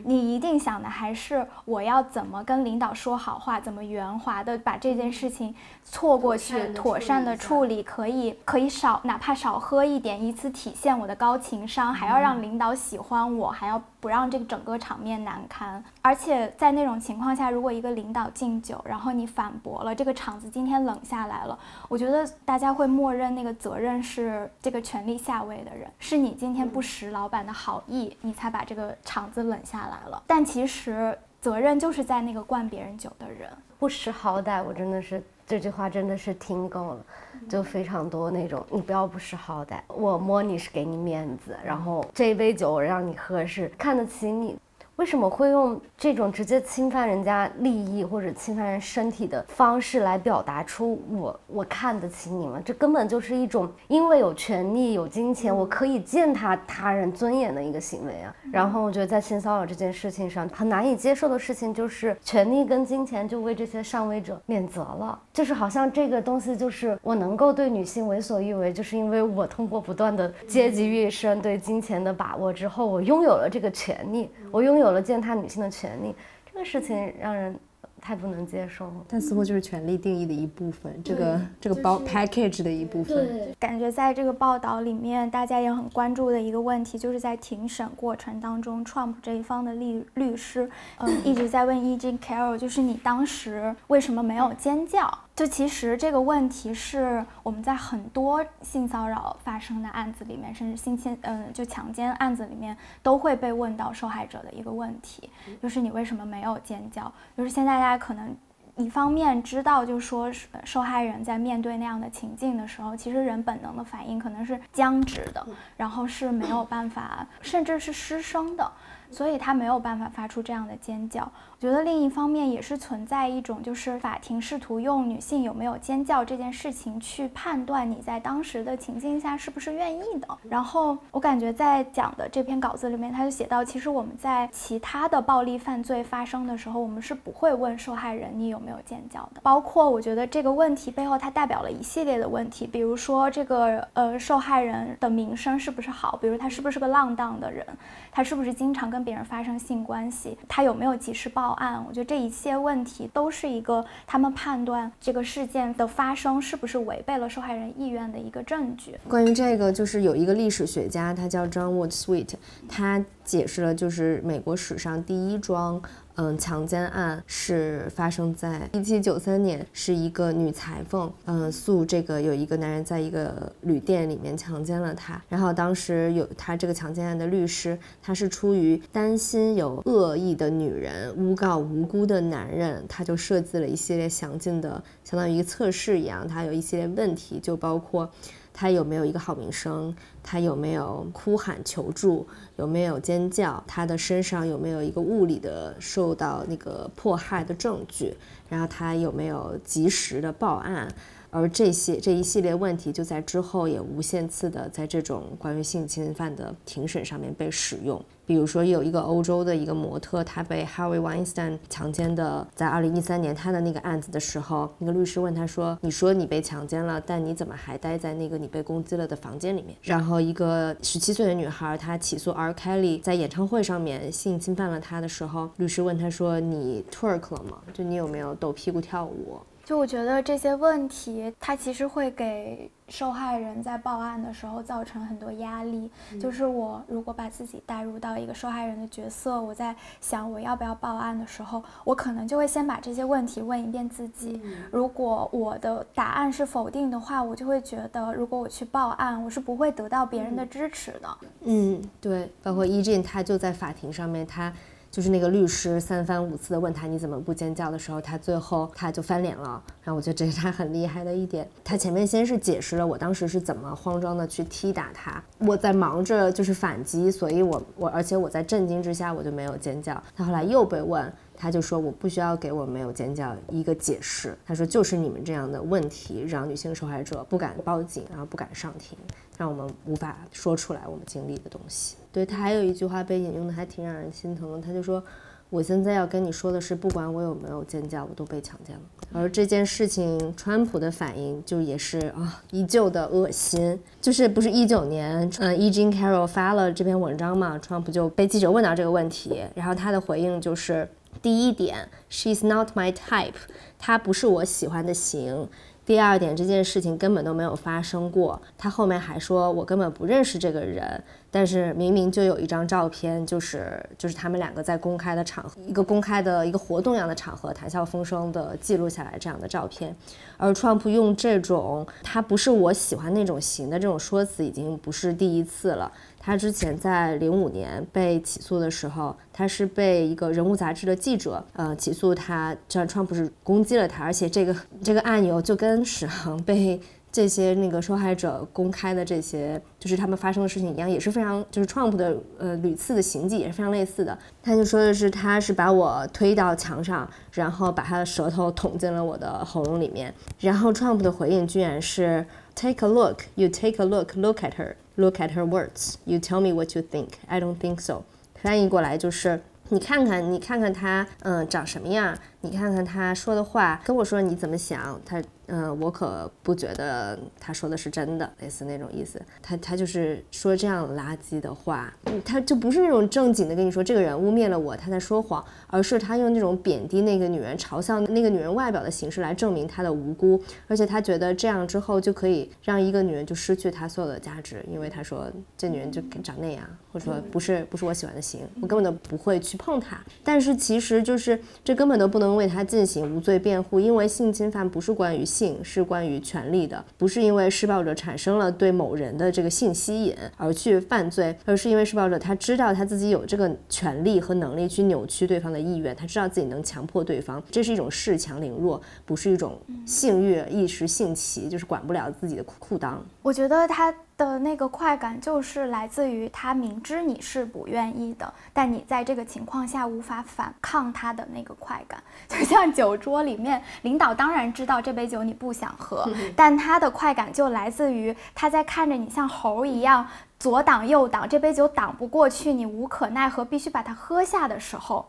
你一定想的还是我要怎么跟领导说好话，怎么圆滑的把这件事情错过去，妥善的处理，可以可以少哪怕少喝一点，以此体现我的高情商，还要让领导喜欢我，还要不让这个整个场面难堪。而且在那种情况下，如果一个领导敬酒，然后你反驳了，这个场子今天冷下来了，我觉得大家会默认那个责任是这个权力下位的人，是你今天不识老板的好意，你才把这个场子。冷下来了，但其实责任就是在那个灌别人酒的人不识好歹。我真的是这句话真的是听够了，就非常多那种你不要不识好歹，我摸你是给你面子，然后这一杯酒我让你喝是看得起你。为什么会用这种直接侵犯人家利益或者侵犯人身体的方式来表达出我我看得起你们？这根本就是一种因为有权利有金钱，我可以践踏他人尊严的一个行为啊！然后我觉得在性骚扰这件事情上，很难以接受的事情就是权力跟金钱就为这些上位者免责了，就是好像这个东西就是我能够对女性为所欲为，就是因为我通过不断的阶级跃升对金钱的把握之后，我拥有了这个权利，我拥有。有了践踏女性的权利，这个事情让人太不能接受了。但似乎就是权力定义的一部分，这个这个包 package 的一部分。对，感觉在这个报道里面，大家也很关注的一个问题，就是在庭审过程当中，Trump 这一方的律律师，嗯，一直在问 E. J. Carroll，就是你当时为什么没有尖叫？就其实这个问题是我们在很多性骚扰发生的案子里面，甚至性侵，嗯，就强奸案子里面都会被问到受害者的一个问题，就是你为什么没有尖叫？就是现在大家可能一方面知道，就说受害人在面对那样的情境的时候，其实人本能的反应可能是僵直的，然后是没有办法，甚至是失声的。所以他没有办法发出这样的尖叫。我觉得另一方面也是存在一种，就是法庭试图用女性有没有尖叫这件事情去判断你在当时的情境下是不是愿意的。然后我感觉在讲的这篇稿子里面，他就写到，其实我们在其他的暴力犯罪发生的时候，我们是不会问受害人你有没有尖叫的。包括我觉得这个问题背后，它代表了一系列的问题，比如说这个呃受害人的名声是不是好，比如他是不是个浪荡的人，他是不是经常跟别人发生性关系，他有没有及时报报案？我觉得这一切问题都是一个他们判断这个事件的发生是不是违背了受害人意愿的一个证据。关于这个，就是有一个历史学家，他叫 John Wood Sweet，他解释了就是美国史上第一桩。嗯，强奸案是发生在一七九三年，是一个女裁缝，嗯，诉这个有一个男人在一个旅店里面强奸了她。然后当时有她这个强奸案的律师，他是出于担心有恶意的女人诬告无辜的男人，他就设计了一系列详尽的，相当于一个测试一样，他有一系列问题，就包括。他有没有一个好名声？他有没有哭喊求助？有没有尖叫？他的身上有没有一个物理的受到那个迫害的证据？然后他有没有及时的报案？而这些这一系列问题就在之后也无限次的在这种关于性侵犯的庭审上面被使用。比如说有一个欧洲的一个模特，他被 Harvey Weinstein 强奸的，在二零一三年他的那个案子的时候，那个律师问他说：“你说你被强奸了，但你怎么还待在那个你被攻击了的房间里面？”然后一个十七岁的女孩，她起诉 R Kelly 在演唱会上面性侵犯了她的时候，律师问她说：“你 twerk 了吗？就你有没有抖屁股跳舞？”就我觉得这些问题，它其实会给受害人在报案的时候造成很多压力。就是我如果把自己带入到一个受害人的角色，我在想我要不要报案的时候，我可能就会先把这些问题问一遍自己。如果我的答案是否定的话，我就会觉得如果我去报案，我是不会得到别人的支持的。嗯，对，包括伊俊他就在法庭上面他。就是那个律师三番五次的问他你怎么不尖叫的时候，他最后他就翻脸了。然后我觉得这是他很厉害的一点。他前面先是解释了我当时是怎么慌张的去踢打他，我在忙着就是反击，所以我我而且我在震惊之下我就没有尖叫。他后来又被问。他就说我不需要给我没有尖叫一个解释。他说就是你们这样的问题让女性受害者不敢报警，然后不敢上庭，让我们无法说出来我们经历的东西。对他还有一句话被引用的还挺让人心疼的。他就说我现在要跟你说的是，不管我有没有尖叫，我都被强奸了。而这件事情，川普的反应就也是啊，依旧的恶心。就是不是一九年，嗯，E. Jean Carroll 发了这篇文章嘛，川普就被记者问到这个问题，然后他的回应就是。第一点，She's not my type，她不是我喜欢的型。第二点，这件事情根本都没有发生过。他后面还说，我根本不认识这个人。但是明明就有一张照片，就是就是他们两个在公开的场合，一个公开的一个活动一样的场合，谈笑风生的记录下来这样的照片。而 Trump 用这种他不是我喜欢那种型的这种说辞，已经不是第一次了。他之前在零五年被起诉的时候，他是被一个人物杂志的记者呃起诉他，这 Trump 是攻击了他，而且这个这个案由就跟史航被。这些那个受害者公开的这些，就是他们发生的事情一样，也是非常就是 Trump 的呃屡次的行迹也是非常类似的。他就说的是，他是把我推到墙上，然后把他的舌头捅进了我的喉咙里面。然后 Trump 的回应居然是 Take a look, you take a look, look at her, look at her words, you tell me what you think. I don't think so。翻译过来就是你看看，你看看他嗯长什么样， 你看看他说的话，跟我说你怎么想他。嗯，我可不觉得他说的是真的，类似那种意思。他他就是说这样垃圾的话，他就不是那种正经的跟你说这个人污蔑了我，他在说谎，而是他用那种贬低那个女人、嘲笑那个女人外表的形式来证明他的无辜。而且他觉得这样之后就可以让一个女人就失去她所有的价值，因为他说这女人就长那样，或者说不是不是我喜欢的型，我根本都不会去碰她。但是其实就是这根本都不能为他进行无罪辩护，因为性侵犯不是关于。性是关于权利的，不是因为施暴者产生了对某人的这个性吸引而去犯罪，而是因为施暴者他知道他自己有这个权利和能力去扭曲对方的意愿，他知道自己能强迫对方，这是一种恃强凌弱，不是一种性欲一时兴起，就是管不了自己的裤裆。我觉得他。的那个快感就是来自于他明知你是不愿意的，但你在这个情况下无法反抗他的那个快感，就像酒桌里面，领导当然知道这杯酒你不想喝，但他的快感就来自于他在看着你像猴一样左挡右挡，这杯酒挡不过去，你无可奈何必须把它喝下的时候。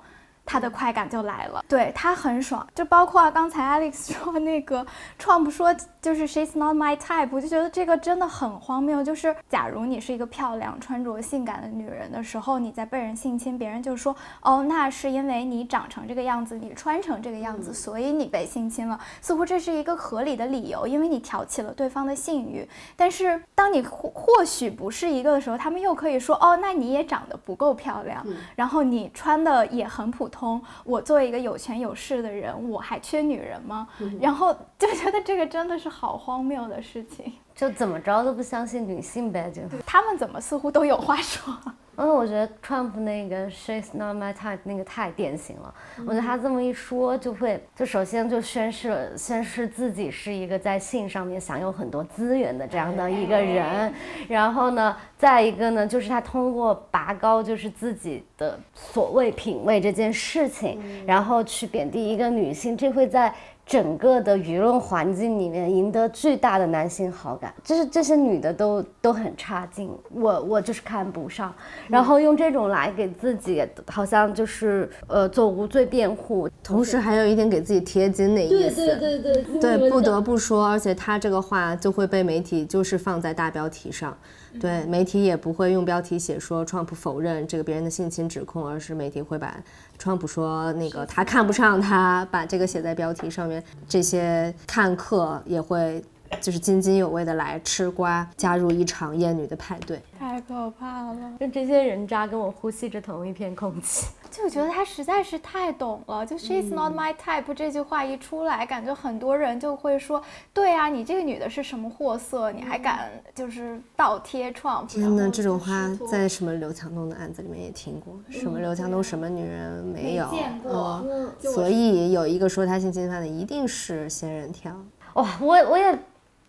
他的快感就来了，对他很爽，就包括刚才 Alex 说那个 Trump 说就是 She's not my type，我就觉得这个真的很荒谬。就是假如你是一个漂亮、穿着性感的女人的时候，你在被人性侵，别人就说哦，那是因为你长成这个样子，你穿成这个样子，所以你被性侵了。似乎这是一个合理的理由，因为你挑起了对方的性欲。但是当你或或许不是一个的时候，他们又可以说哦，那你也长得不够漂亮，然后你穿的也很普通。我作为一个有权有势的人，我还缺女人吗？然后就觉得这个真的是好荒谬的事情，就怎么着都不相信女性呗，就他们怎么似乎都有话说。因为我觉得 Trump 那个 She's not my type 那个太典型了。我觉得他这么一说，就会就首先就宣示宣示自己是一个在性上面享有很多资源的这样的一个人。然后呢，再一个呢，就是他通过拔高就是自己的所谓品味这件事情，然后去贬低一个女性，这会在。整个的舆论环境里面赢得巨大的男性好感，就是这些女的都都很差劲，我我就是看不上，然后用这种来给自己好像就是呃做无罪辩护，同时还有一点给自己贴金的意思。对对对对对，不得不说，而且他这个话就会被媒体就是放在大标题上。对媒体也不会用标题写说 Trump 否认这个别人的性侵指控，而是媒体会把 Trump 说那个他看不上他，把这个写在标题上面。这些看客也会就是津津有味的来吃瓜，加入一场艳女的派对。太可怕了！就这些人渣跟我呼吸着同一片空气。就我觉得他实在是太懂了，就 She's not my type 这句话一出来，感觉很多人就会说，对啊，你这个女的是什么货色，你还敢就是倒贴 Trump？天哪，这种话在什么刘强东的案子里面也听过，什么刘强东什么女人没有？见过嗯所以有一个说他性侵犯的一定是仙人跳。哇，我我也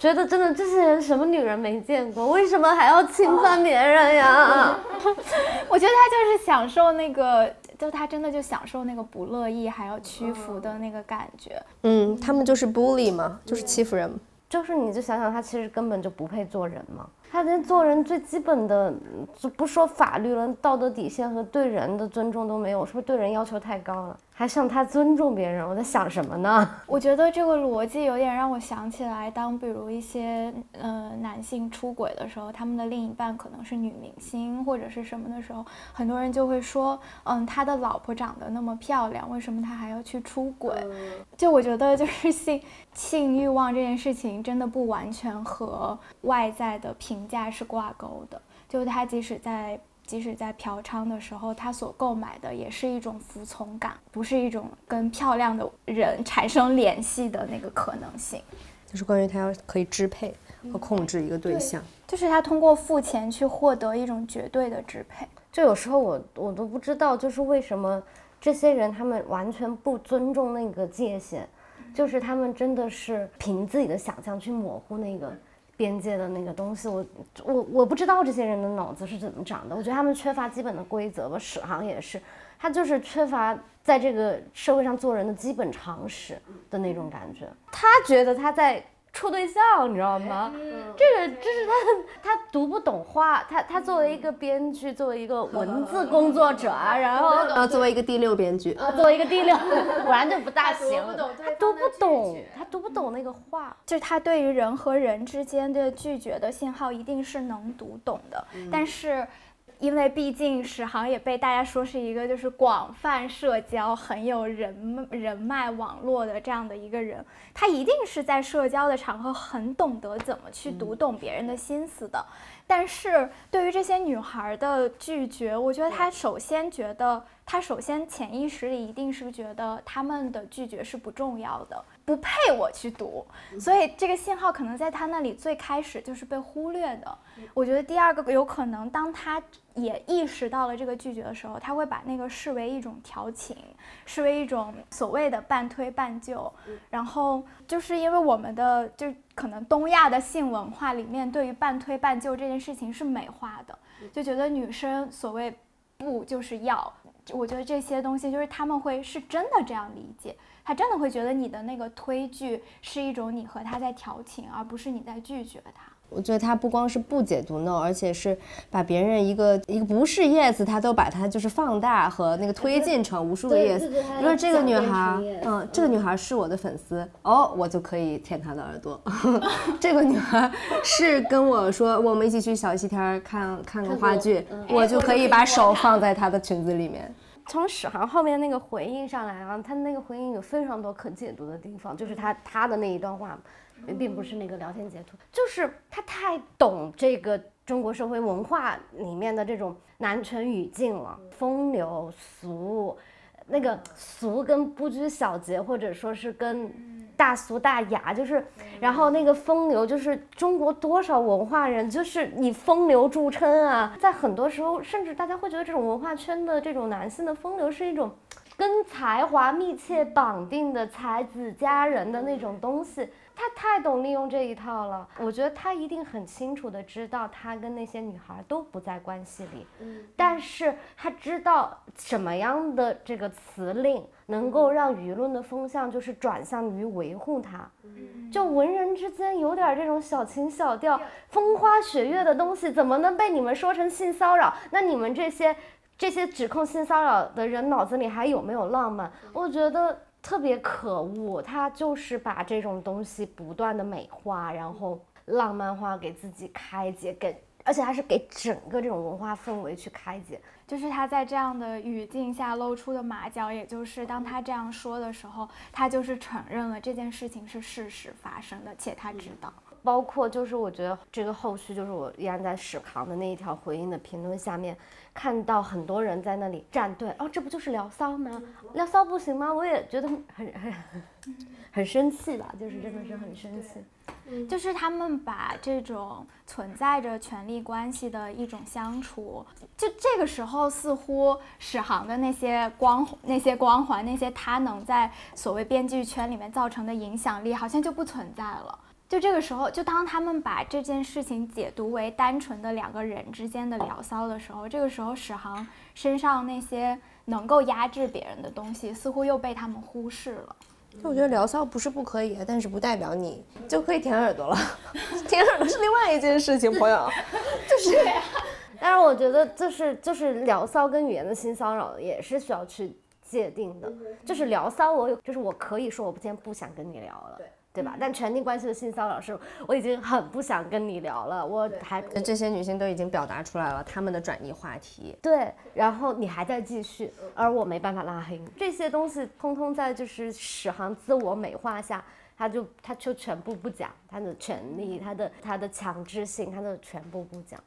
觉得真的这些人什么女人没见过，为什么还要侵犯别人呀？我觉得他就是享受那个，就他真的就享受那个不乐意还要屈服的那个感觉。嗯，他们就是 bully 嘛，就是欺负人。就是你就想想，他其实根本就不配做人嘛。他连做人最基本的，就不说法律了，道德底线和对人的尊重都没有，是不是对人要求太高了？还向他尊重别人，我在想什么呢？我觉得这个逻辑有点让我想起来，当比如一些呃男性出轨的时候，他们的另一半可能是女明星或者是什么的时候，很多人就会说，嗯，他的老婆长得那么漂亮，为什么他还要去出轨？就我觉得就是性性欲望这件事情，真的不完全和外在的评价是挂钩的。就他即使在即使在嫖娼的时候，他所购买的也是一种服从感，不是一种跟漂亮的人 产生联系的那个可能性。就是关于他要可以支配和控制一个对象。就是他通过付钱去获得一种绝对的支配。就有时候我我都不知道，就是为什么这些人他们完全不尊重那个界限，就是他们真的是凭自己的想象去模糊那个边界的那个东西。我我我不知道这些人的脑子是怎么长的，我觉得他们缺乏基本的规则吧。史航也是，他就是缺乏在这个社会上做人的基本常识的那种感觉。他觉得他在。处对象，你知道吗？这个这是他，他读不懂话。他他作为一个编剧，作为一个文字工作者啊，然后呃，作为一个第六编剧，呃，作为一个第六，果然就不大行。他读不懂他读不懂，他读不懂那个话。就是他对于人和人之间的拒绝的信号一定是能读懂的，但是。因为毕竟史航也被大家说是一个就是广泛社交、很有人人脉网络的这样的一个人，他一定是在社交的场合很懂得怎么去读懂别人的心思的。但是对于这些女孩的拒绝，我觉得他首先觉得，他首先潜意识里一定是觉得他们的拒绝是不重要的，不配我去读，所以这个信号可能在他那里最开始就是被忽略的。我觉得第二个有可能，当他也意识到了这个拒绝的时候，他会把那个视为一种调情，视为一种所谓的半推半就，然后就是因为我们的就可能东亚的性文化里面，对于半推半就这件事情是美化的，就觉得女生所谓不就是要，我觉得这些东西就是他们会是真的这样理解，他真的会觉得你的那个推拒是一种你和他在调情，而不是你在拒绝他。我觉得他不光是不解读 no，而且是把别人一个一个不是 yes，他都把它就是放大和那个推进成无数个 yes。比如说这个女孩，嗯，这个女孩是我的粉丝，哦，我就可以舔她的耳朵。这个女孩是跟我说，我们一起去小西天儿看看个话剧，我就可以把手放在她的裙子里面。从史航后面那个回应上来啊，他那个回应有非常多可解读的地方，就是他他的那一段话，并不是那个聊天截图，就是他太懂这个中国社会文化里面的这种男权语境了，风流俗，那个俗跟不拘小节，或者说是跟大俗大雅，就是，然后那个风流，就是中国多少文化人就是以风流著称啊，在很多时候，甚至大家会觉得这种文化圈的这种男性的风流是一种跟才华密切绑定的才子佳人的那种东西。他太懂利用这一套了，我觉得他一定很清楚的知道他跟那些女孩都不在关系里，但是他知道什么样的这个词令能够让舆论的风向就是转向于维护他，就文人之间有点这种小情小调、风花雪月的东西，怎么能被你们说成性骚扰？那你们这些这些指控性骚扰的人脑子里还有没有浪漫？我觉得特别可恶，他就是把这种东西不断的美化，然后浪漫化，给自己开解，给而且他是给整个这种文化氛围去开解。就是他在这样的语境下露出的马脚，也就是当他这样说的时候，他就是承认了这件事情是事实发生的，且他知道。包括就是我觉得这个后续就是我依然在史航的那一条回应的评论下面看到很多人在那里站队，哦，这不就是聊骚吗？聊骚不行吗？我也觉得很很很生气吧，就是真的是很生气。就是他们把这种存在着权力关系的一种相处，就这个时候似乎史航的那些光那些光环，那些他能在所谓编剧圈里面造成的影响力，好像就不存在了。就这个时候，就当他们把这件事情解读为单纯的两个人之间的聊骚的时候，这个时候史航身上那些能够压制别人的东西，似乎又被他们忽视了。就我觉得聊骚不是不可以，但是不代表你就可以舔耳朵了。舔耳朵是另外一件事情，朋友。就是，但是我觉得就是就是聊骚跟语言的性骚扰也是需要去界定的。就是聊骚，我有就是我可以说我今天不想跟你聊了。对。对吧？但权力关系的性骚扰是，我已经很不想跟你聊了。我还这些女性都已经表达出来了她们的转移话题。对，然后你还在继续，而我没办法拉黑你。这些东西通通在就是史航自我美化下，他就他就全部不讲他的权利，他的他的强制性，他的全部不讲。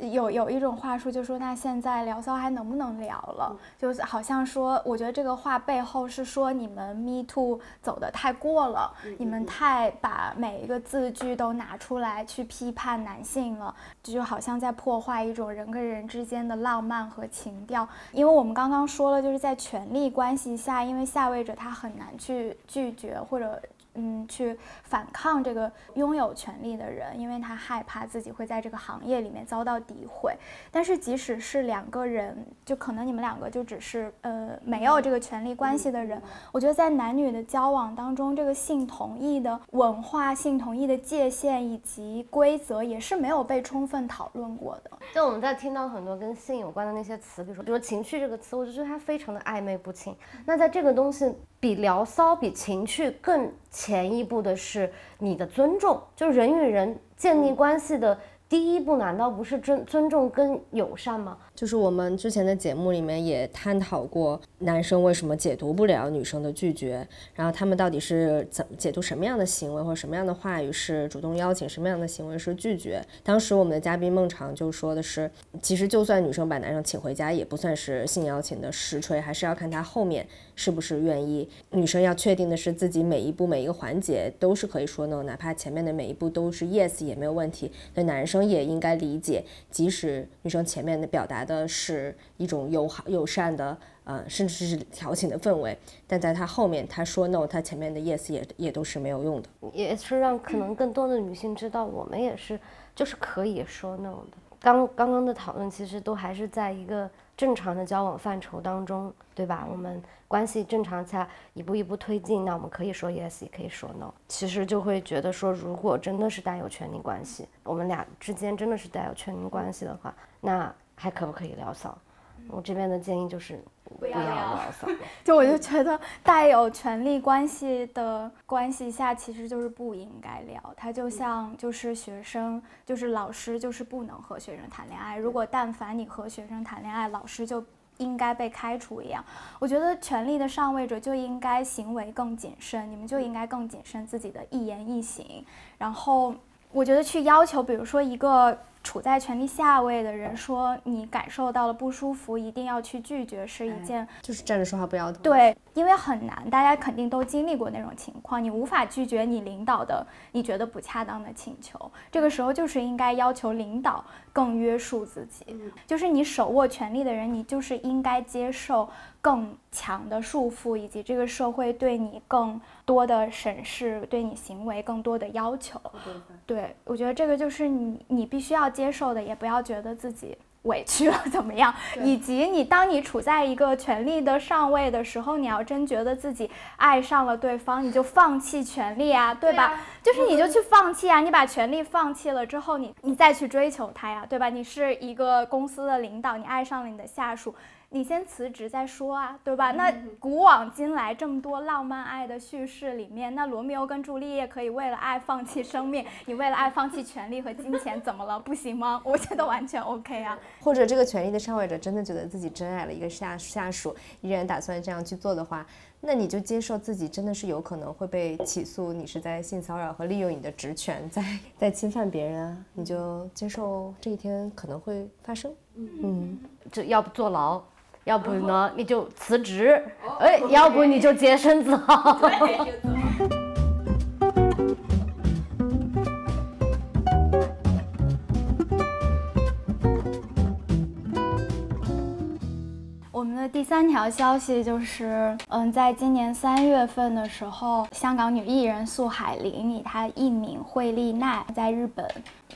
有有一种话术就说，那现在聊骚还能不能聊了？就是好像说，我觉得这个话背后是说你们 Me Too 走的太过了，你们太把每一个字句都拿出来去批判男性了，这就好像在破坏一种人跟人之间的浪漫和情调。因为我们刚刚说了，就是在权力关系下，因为下位者他很难去拒绝或者。嗯，去反抗这个拥有权利的人，因为他害怕自己会在这个行业里面遭到诋毁。但是，即使是两个人，就可能你们两个就只是呃没有这个权利关系的人，我觉得在男女的交往当中，这个性同意的文化、性同意的界限以及规则也是没有被充分讨论过的。就我们在听到很多跟性有关的那些词，比如说，比如情趣这个词，我就觉得它非常的暧昧不清。那在这个东西。比聊骚、比情趣更前一步的是你的尊重，就是人与人建立关系的。第一步难道不是尊尊重跟友善吗？就是我们之前的节目里面也探讨过，男生为什么解读不了女生的拒绝，然后他们到底是怎么解读什么样的行为或者什么样的话语是主动邀请，什么样的行为是拒绝。当时我们的嘉宾孟尝就说的是，其实就算女生把男生请回家，也不算是性邀请的实锤，还是要看他后面是不是愿意。女生要确定的是自己每一步每一个环节都是可以说 no，哪怕前面的每一步都是 yes 也没有问题。那男生。也应该理解，即使女生前面的表达的是一种友好、友善的，呃，甚至是调情的氛围，但在他后面，他说 no，他前面的 yes 也也都是没有用的，也是让可能更多的女性知道，我们也是就是可以说 no 的。刚刚刚的讨论其实都还是在一个。正常的交往范畴当中，对吧？我们关系正常下一步一步推进，那我们可以说 yes，也可以说 no。其实就会觉得说，如果真的是带有权利关系，我们俩之间真的是带有权利关系的话，那还可不可以聊骚？我这边的建议就是。不要聊骚，就我就觉得带有权力关系的关系下，其实就是不应该聊。他就像就是学生，就是老师就是不能和学生谈恋爱。如果但凡你和学生谈恋爱，老师就应该被开除一样。我觉得权力的上位者就应该行为更谨慎，你们就应该更谨慎自己的一言一行。然后我觉得去要求，比如说一个。处在权力下位的人说你感受到了不舒服，一定要去拒绝，是一件就是站着说话不腰疼。对，因为很难，大家肯定都经历过那种情况，你无法拒绝你领导的你觉得不恰当的请求，这个时候就是应该要求领导更约束自己，就是你手握权力的人，你就是应该接受。更强的束缚，以及这个社会对你更多的审视，对你行为更多的要求。对，我觉得这个就是你你必须要接受的，也不要觉得自己委屈了怎么样。以及你当你处在一个权力的上位的时候，你要真觉得自己爱上了对方，你就放弃权力啊，对吧？就是你就去放弃啊，你把权力放弃了之后，你你再去追求他呀，对吧？你是一个公司的领导，你爱上了你的下属。你先辞职再说啊，对吧？那古往今来这么多浪漫爱的叙事里面，那罗密欧跟朱丽叶可以为了爱放弃生命，你为了爱放弃权利和金钱，怎么了？不行吗？我觉得完全 OK 啊。或者这个权力的上位者真的觉得自己真爱了一个下下属，依然打算这样去做的话。那你就接受自己真的是有可能会被起诉，你是在性骚扰和利用你的职权在在侵犯别人啊，你就接受这一天可能会发生。嗯，这要不坐牢，要不呢你就辞职，哎，要不你就洁身自好。我们的第三条消息就是，嗯，在今年三月份的时候，香港女艺人素海玲以她艺名惠丽奈在日本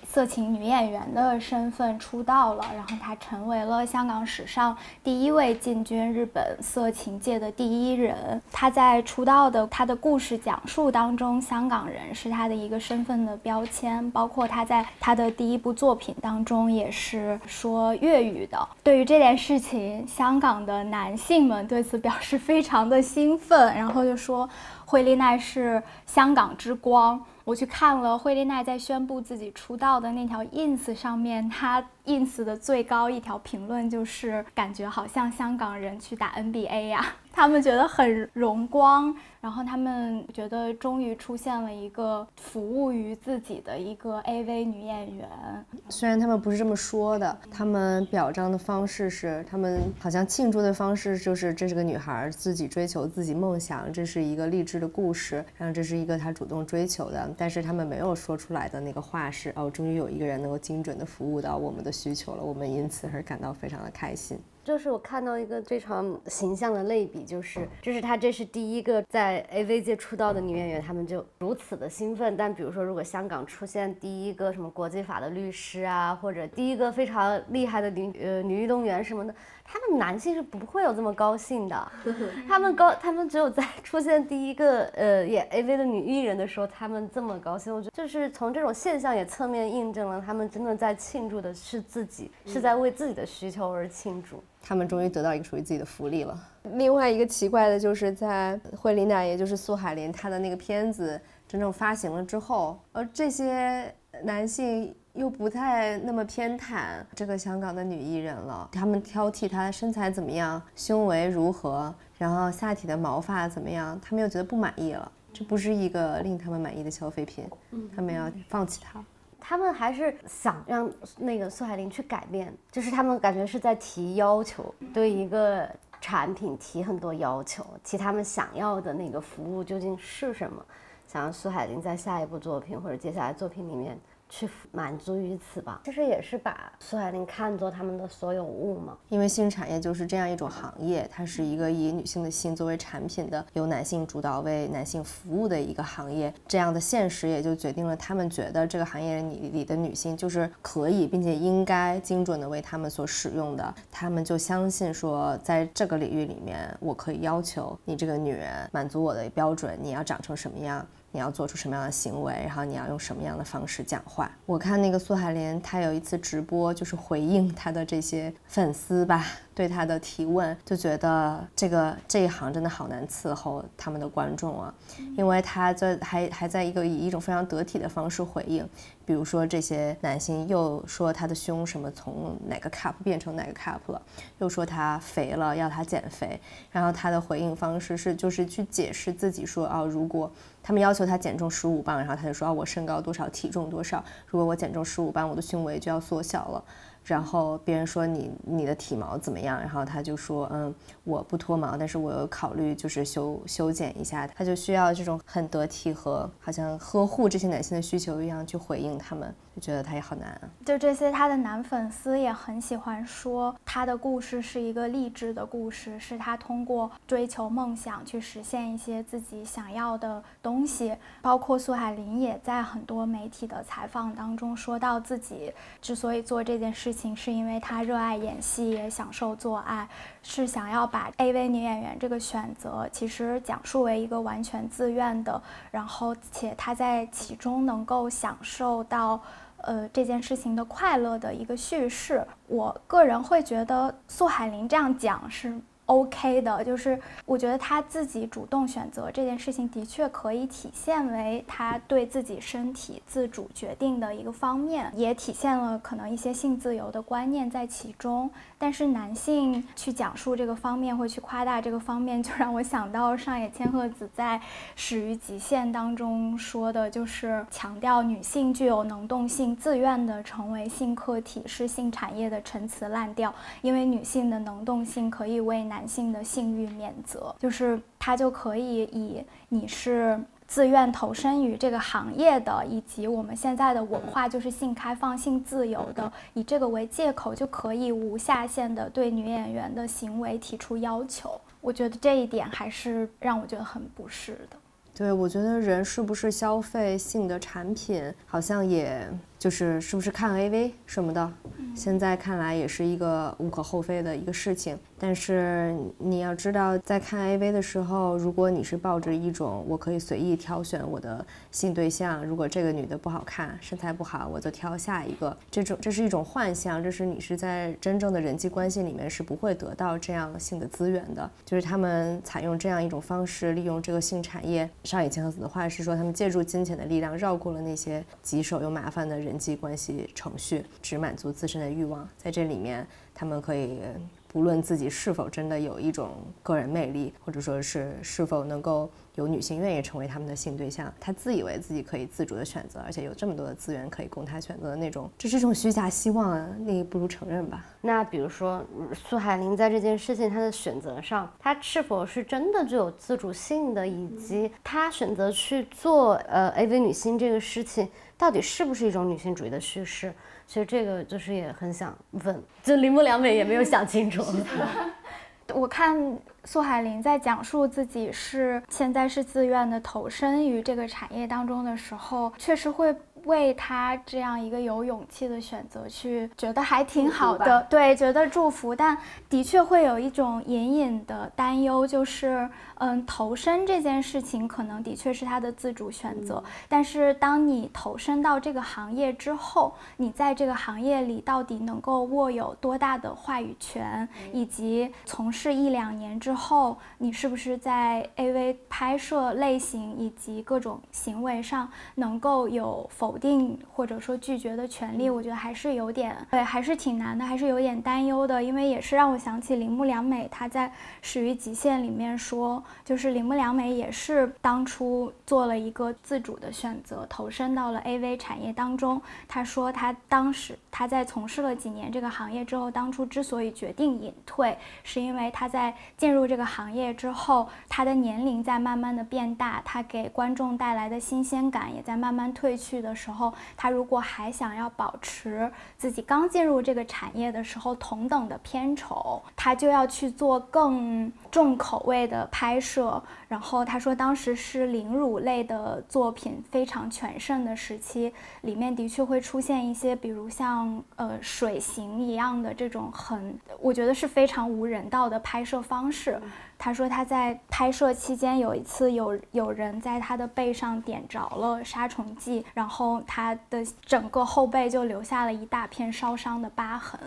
色情女演员的身份出道了，然后她成为了香港史上第一位进军日本色情界的第一人。她在出道的她的故事讲述当中，香港人是她的一个身份的标签，包括她在她的第一部作品当中也是说粤语的。对于这件事情，香港的男性们对此表示非常的兴奋，然后就说惠丽奈是香港之光。我去看了惠利奈在宣布自己出道的那条 ins 上面，她 ins 的最高一条评论就是感觉好像香港人去打 NBA 呀、他们觉得很荣光，然后他们觉得终于出现了一个服务于自己的一个 AV 女演员。虽然他们不是这么说的，他们表彰的方式是，他们好像庆祝的方式就是这是个女孩自己追求自己梦想，这是一个励志的故事，然后这是一个她主动追求的，但是他们没有说出来的那个话是哦，终于有一个人能够精准的服务到我们的需求了，我们因此而感到非常的开心。就是我看到一个非常形象的类比，就是就是她这是第一个在 AV 界出道的女演员，他们就如此的兴奋。但比如说，如果香港出现第一个什么国际法的律师啊，或者第一个非常厉害的女呃女运动员什么的，他们男性是不会有这么高兴的。他们高，他们只有在 出现第一个呃演 AV 的女艺人的时候，他们这么高兴。我觉得就是从这种现象也侧面印证了，他们真的在庆祝的是自己，是在为自己的需求而庆祝。他们终于得到一个属于自己的福利了。另外一个奇怪的就是在惠琳娜，也就是苏海林，她的那个片子真正发行了之后，呃这些男性又不太那么偏袒这个香港的女艺人了，他们挑剔她的身材怎么样，胸围如何，然后下体的毛发怎么样，他们又觉得不满意了。这不是一个令他们满意的消费品，他们要放弃它。他们还是想让那个苏海林去改变，就是他们感觉是在提要求，对一个产品提很多要求，提他们想要的那个服务究竟是什么，想让苏海林在下一部作品或者接下来作品里面去满足于此吧。其实也是把苏海林看作他们的所有物嘛。因为性产业就是这样一种行业，它是一个以女性的性作为产品的，由男性主导为男性服务的一个行业。这样的现实也就决定了他们觉得这个行业里里的女性就是可以并且应该精准的为他们所使用的。他们就相信说，在这个领域里面，我可以要求你这个女人满足我的标准，你要长成什么样。你要做出什么样的行为，然后你要用什么样的方式讲话。我看那个苏海莲，她有一次直播，就是回应她的这些粉丝吧，对她的提问，就觉得这个这一行真的好难伺候他们的观众啊，因为她在还还在一个以一种非常得体的方式回应，比如说这些男性又说他的胸什么从哪个 cup 变成哪个 cup 了，又说他肥了要他减肥，然后他的回应方式是就是去解释自己说哦，如果他们要求他减重十五磅，然后他就说啊，我身高多少，体重多少，如果我减重十五磅，我的胸围就要缩小了。然后别人说你你的体毛怎么样？然后他就说嗯，我不脱毛，但是我有考虑就是修修剪一下。他就需要这种很得体和好像呵护这些男性的需求一样去回应他们，就觉得他也好难啊。就这些，他的男粉丝也很喜欢说他的故事是一个励志的故事，是他通过追求梦想去实现一些自己想要的东西。包括苏海林也在很多媒体的采访当中说到，自己之所以做这件事情，是因为他热爱演戏，也享受做爱，是想要把 AV 女演员这个选择其实讲述为一个完全自愿的，然后且他在其中能够享受到。呃，这件事情的快乐的一个叙事，我个人会觉得苏海林这样讲是 OK 的，就是我觉得他自己主动选择这件事情，的确可以体现为他对自己身体自主决定的一个方面，也体现了可能一些性自由的观念在其中。但是男性去讲述这个方面，会去夸大这个方面，就让我想到上野千鹤子在《始于极限》当中说的，就是强调女性具有能动性，自愿的成为性客体是性产业的陈词滥调，因为女性的能动性可以为男男性的性欲免责，就是他就可以以你是。自愿投身于这个行业的，以及我们现在的文化就是性开放、性自由的，以这个为借口就可以无下限的对女演员的行为提出要求。我觉得这一点还是让我觉得很不适的。对，我觉得人是不是消费性的产品，好像也。就是是不是看 AV 什么的，现在看来也是一个无可厚非的一个事情。但是你要知道，在看 AV 的时候，如果你是抱着一种我可以随意挑选我的性对象，如果这个女的不好看，身材不好，我就挑下一个。这种这是一种幻象，这是你是在真正的人际关系里面是不会得到这样性的资源的。就是他们采用这样一种方式，利用这个性产业。上野千鹤子的话是说，他们借助金钱的力量，绕过了那些棘手又麻烦的人。人际关系程序只满足自身的欲望，在这里面，他们可以不论自己是否真的有一种个人魅力，或者说是是否能够有女性愿意成为他们的性对象，他自以为自己可以自主的选择，而且有这么多的资源可以供他选择的那种，这是一种虚假希望啊！你不如承认吧。那比如说苏海林在这件事情他的选择上，他是否是真的具有自主性的，以及他选择去做呃 AV 女星这个事情。到底是不是一种女性主义的叙事？其实这个就是也很想问，就林木良美也没有想清楚。我看苏海林在讲述自己是现在是自愿的投身于这个产业当中的时候，确实会。为他这样一个有勇气的选择去觉得还挺好的，对，觉得祝福，但的确会有一种隐隐的担忧，就是，嗯，投身这件事情可能的确是他的自主选择，但是当你投身到这个行业之后，你在这个行业里到底能够握有多大的话语权，以及从事一两年之后，你是不是在 AV 拍摄类型以及各种行为上能够有否？定或者说拒绝的权利，我觉得还是有点对，还是挺难的，还是有点担忧的。因为也是让我想起铃木良美，她在《始于极限》里面说，就是铃木良美也是当初做了一个自主的选择，投身到了 AV 产业当中。她说，她当时她在从事了几年这个行业之后，当初之所以决定隐退，是因为她在进入这个行业之后，她的年龄在慢慢的变大，她给观众带来的新鲜感也在慢慢褪去的。时候，他如果还想要保持自己刚进入这个产业的时候同等的片酬，他就要去做更重口味的拍拍摄。然后他说，当时是凌辱类的作品非常全盛的时期，里面的确会出现一些，比如像呃水刑一样的这种很，我觉得是非常无人道的拍摄方式。他说他在拍摄期间有一次有有人在他的背上点着了杀虫剂，然后他的整个后背就留下了一大片烧伤的疤痕。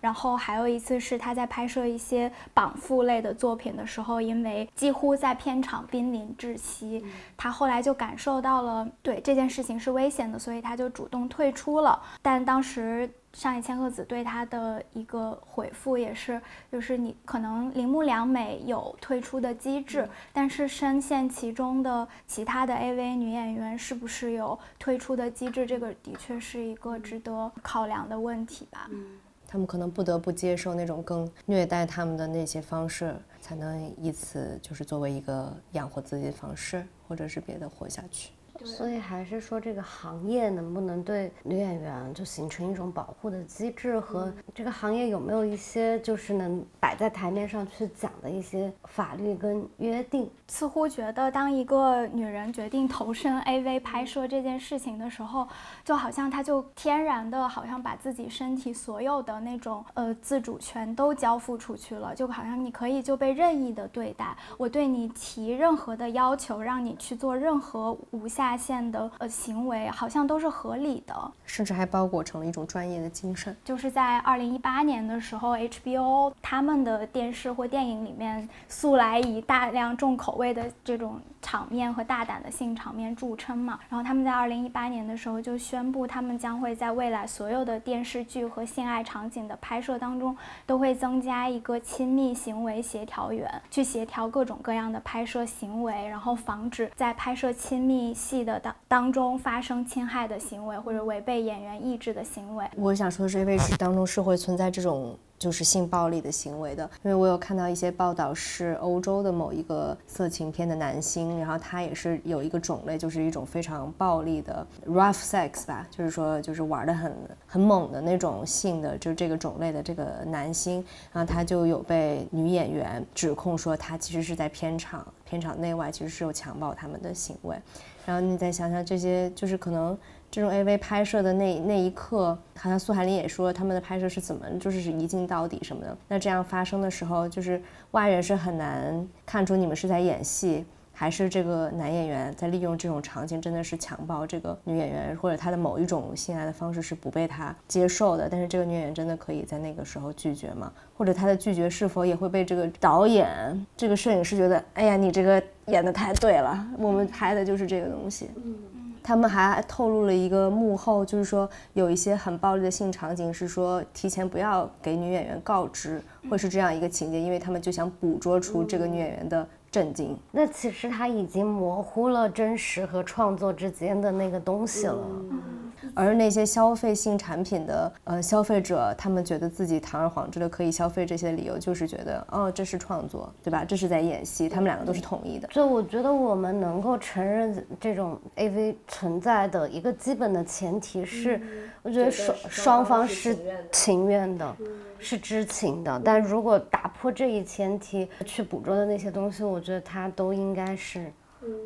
然后还有一次是他在拍摄一些绑缚类的作品的时候，因为几乎在片场濒临窒息，他后来就感受到了对这件事情是危险的，所以他就主动退出了。但当时。上野千鹤子对他的一个回复也是，就是你可能铃木良美有退出的机制，但是深陷其中的其他的 AV 女演员是不是有退出的机制？这个的确是一个值得考量的问题吧。嗯，他们可能不得不接受那种更虐待他们的那些方式，才能以此就是作为一个养活自己的方式，或者是别的活下去。所以还是说这个行业能不能对女演员就形成一种保护的机制，和这个行业有没有一些就是能摆在台面上去讲的一些法律跟约定？似乎觉得当一个女人决定投身 AV 拍摄这件事情的时候，就好像她就天然的好像把自己身体所有的那种呃自主权都交付出去了，就好像你可以就被任意的对待，我对你提任何的要求，让你去做任何无下。下线的呃行为，好像都是合理的，甚至还包裹成了一种专业的精神。就是在二零一八年的时候，HBO 他们的电视或电影里面素来以大量重口味的这种场面和大胆的性场面著称嘛。然后他们在二零一八年的时候就宣布，他们将会在未来所有的电视剧和性爱场景的拍摄当中，都会增加一个亲密行为协调员，去协调各种各样的拍摄行为，然后防止在拍摄亲密戏的当当中发生侵害的行为或者违背演员意志的行为。我想说的是，AV 剧当中是会存在这种就是性暴力的行为的，因为我有看到一些报道，是欧洲的某一个色情片的男星，然后他也是有一个种类，就是一种非常暴力的 rough sex 吧，就是说就是玩的很很猛的那种性的，就是这个种类的这个男星，然后他就有被女演员指控说他其实是在片场片场内外其实是有强暴他们的行为，然后你再想想这些，就是可能。这种 AV 拍摄的那那一刻，好像苏海林也说他们的拍摄是怎么，就是一镜到底什么的。那这样发生的时候，就是外人是很难看出你们是在演戏，还是这个男演员在利用这种场景真的是强暴这个女演员，或者他的某一种性爱的方式是不被他接受的。但是这个女演员真的可以在那个时候拒绝吗？或者她的拒绝是否也会被这个导演、这个摄影师觉得，哎呀，你这个演的太对了，我们拍的就是这个东西。他们还透露了一个幕后，就是说有一些很暴力的性场景，是说提前不要给女演员告知，会是这样一个情节，因为他们就想捕捉出这个女演员的震惊。那其实他已经模糊了真实和创作之间的那个东西了。而那些消费性产品的呃消费者，他们觉得自己堂而皇之的可以消费这些理由，就是觉得哦，这是创作，对吧？这是在演戏，他们两个都是统一的。就我觉得我们能够承认这种 AV 存在的一个基本的前提是，我觉得双双方是情愿的，是知情的。但如果打破这一前提去捕捉的那些东西，我觉得它都应该是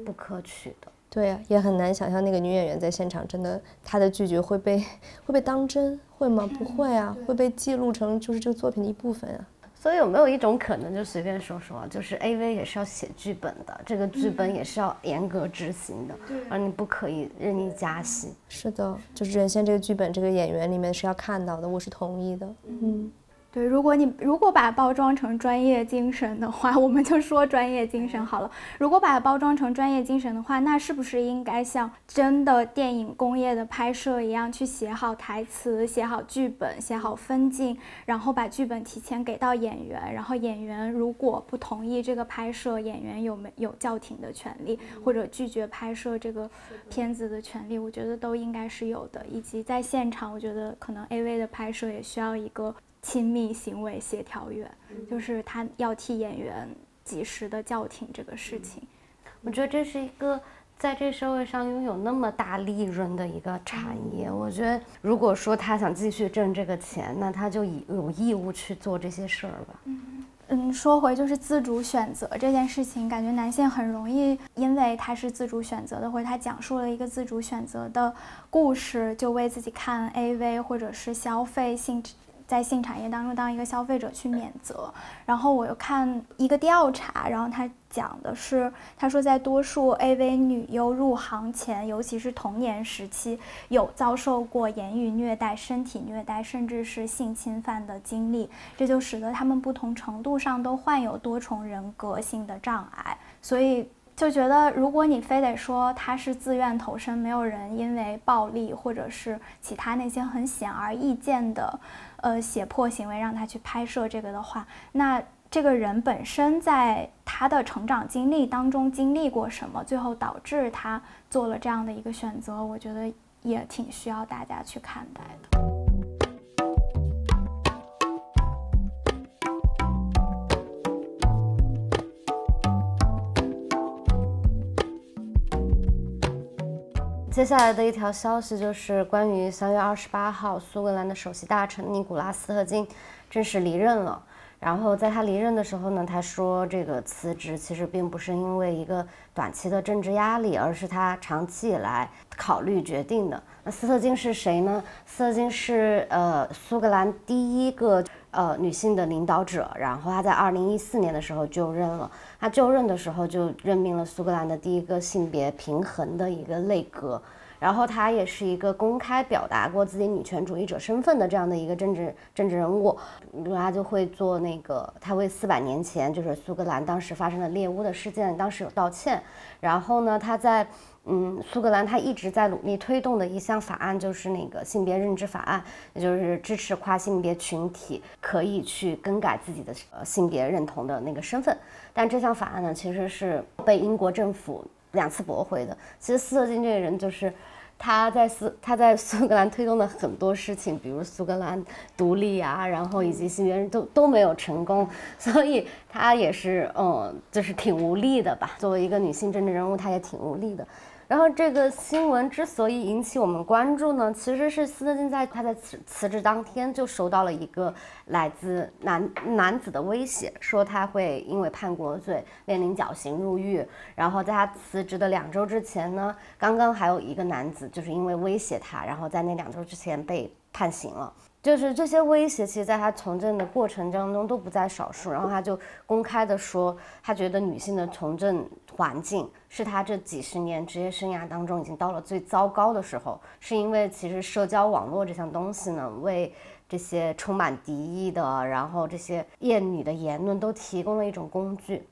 不可取的。对呀，也很难想象那个女演员在现场真的，她的拒绝会被会被当真，会吗？不会啊，会被记录成就是这个作品的一部分啊。所以有没有一种可能，就随便说说，就是 A V 也是要写剧本的，这个剧本也是要严格执行的，而你不可以任意加戏。是的，就是原先这个剧本这个演员里面是要看到的，我是同意的。嗯。对，如果你如果把它包装成专业精神的话，我们就说专业精神好了。如果把它包装成专业精神的话，那是不是应该像真的电影工业的拍摄一样，去写好台词、写好剧本、写好分镜，然后把剧本提前给到演员，然后演员如果不同意这个拍摄，演员有没有叫停的权利，或者拒绝拍摄这个片子的权利？我觉得都应该是有的。以及在现场，我觉得可能 AV 的拍摄也需要一个。亲密行为协调员，就是他要替演员及时的叫停这个事情。我觉得这是一个在这社会上拥有那么大利润的一个产业。我觉得如果说他想继续挣这个钱，那他就有义务去做这些事儿吧。嗯嗯，说回就是自主选择这件事情，感觉男性很容易因为他是自主选择的，或者他讲述了一个自主选择的故事，就为自己看 AV 或者是消费性。在性产业当中当一个消费者去免责，然后我又看一个调查，然后他讲的是，他说在多数 AV 女优入行前，尤其是童年时期，有遭受过言语虐待、身体虐待，甚至是性侵犯的经历，这就使得他们不同程度上都患有多重人格性的障碍，所以就觉得，如果你非得说他是自愿投身，没有人因为暴力或者是其他那些很显而易见的。呃，胁迫行为让他去拍摄这个的话，那这个人本身在他的成长经历当中经历过什么，最后导致他做了这样的一个选择，我觉得也挺需要大家去看待的。接下来的一条消息就是关于三月二十八号，苏格兰的首席大臣尼古拉斯特金正式离任了。然后在他离任的时候呢，他说这个辞职其实并不是因为一个短期的政治压力，而是他长期以来考虑决定的。那斯特金是谁呢？斯特金是呃苏格兰第一个呃女性的领导者，然后她在二零一四年的时候就任了。她就任的时候就任命了苏格兰的第一个性别平衡的一个内阁。然后她也是一个公开表达过自己女权主义者身份的这样的一个政治政治人物，她就会做那个，她为四百年前就是苏格兰当时发生的猎巫的事件，当时有道歉。然后呢，她在嗯苏格兰，他一直在努力推动的一项法案就是那个性别认知法案，也就是支持跨性别群体可以去更改自己的呃性别认同的那个身份。但这项法案呢，其实是被英国政府两次驳回的。其实斯特金这个人就是。他在苏他在苏格兰推动的很多事情，比如苏格兰独立啊，然后以及性别都都没有成功，所以他也是嗯，就是挺无力的吧。作为一个女性政治人物，她也挺无力的。然后这个新闻之所以引起我们关注呢，其实是斯特金在他在辞辞职当天就收到了一个来自男男子的威胁，说他会因为叛国罪面临绞刑入狱。然后在他辞职的两周之前呢，刚刚还有一个男子就是因为威胁他，然后在那两周之前被判刑了。就是这些威胁，其实在他从政的过程当中都不在少数。然后他就公开的说，他觉得女性的从政环境是他这几十年职业生涯当中已经到了最糟糕的时候，是因为其实社交网络这项东西呢，为这些充满敌意的，然后这些厌女的言论都提供了一种工具。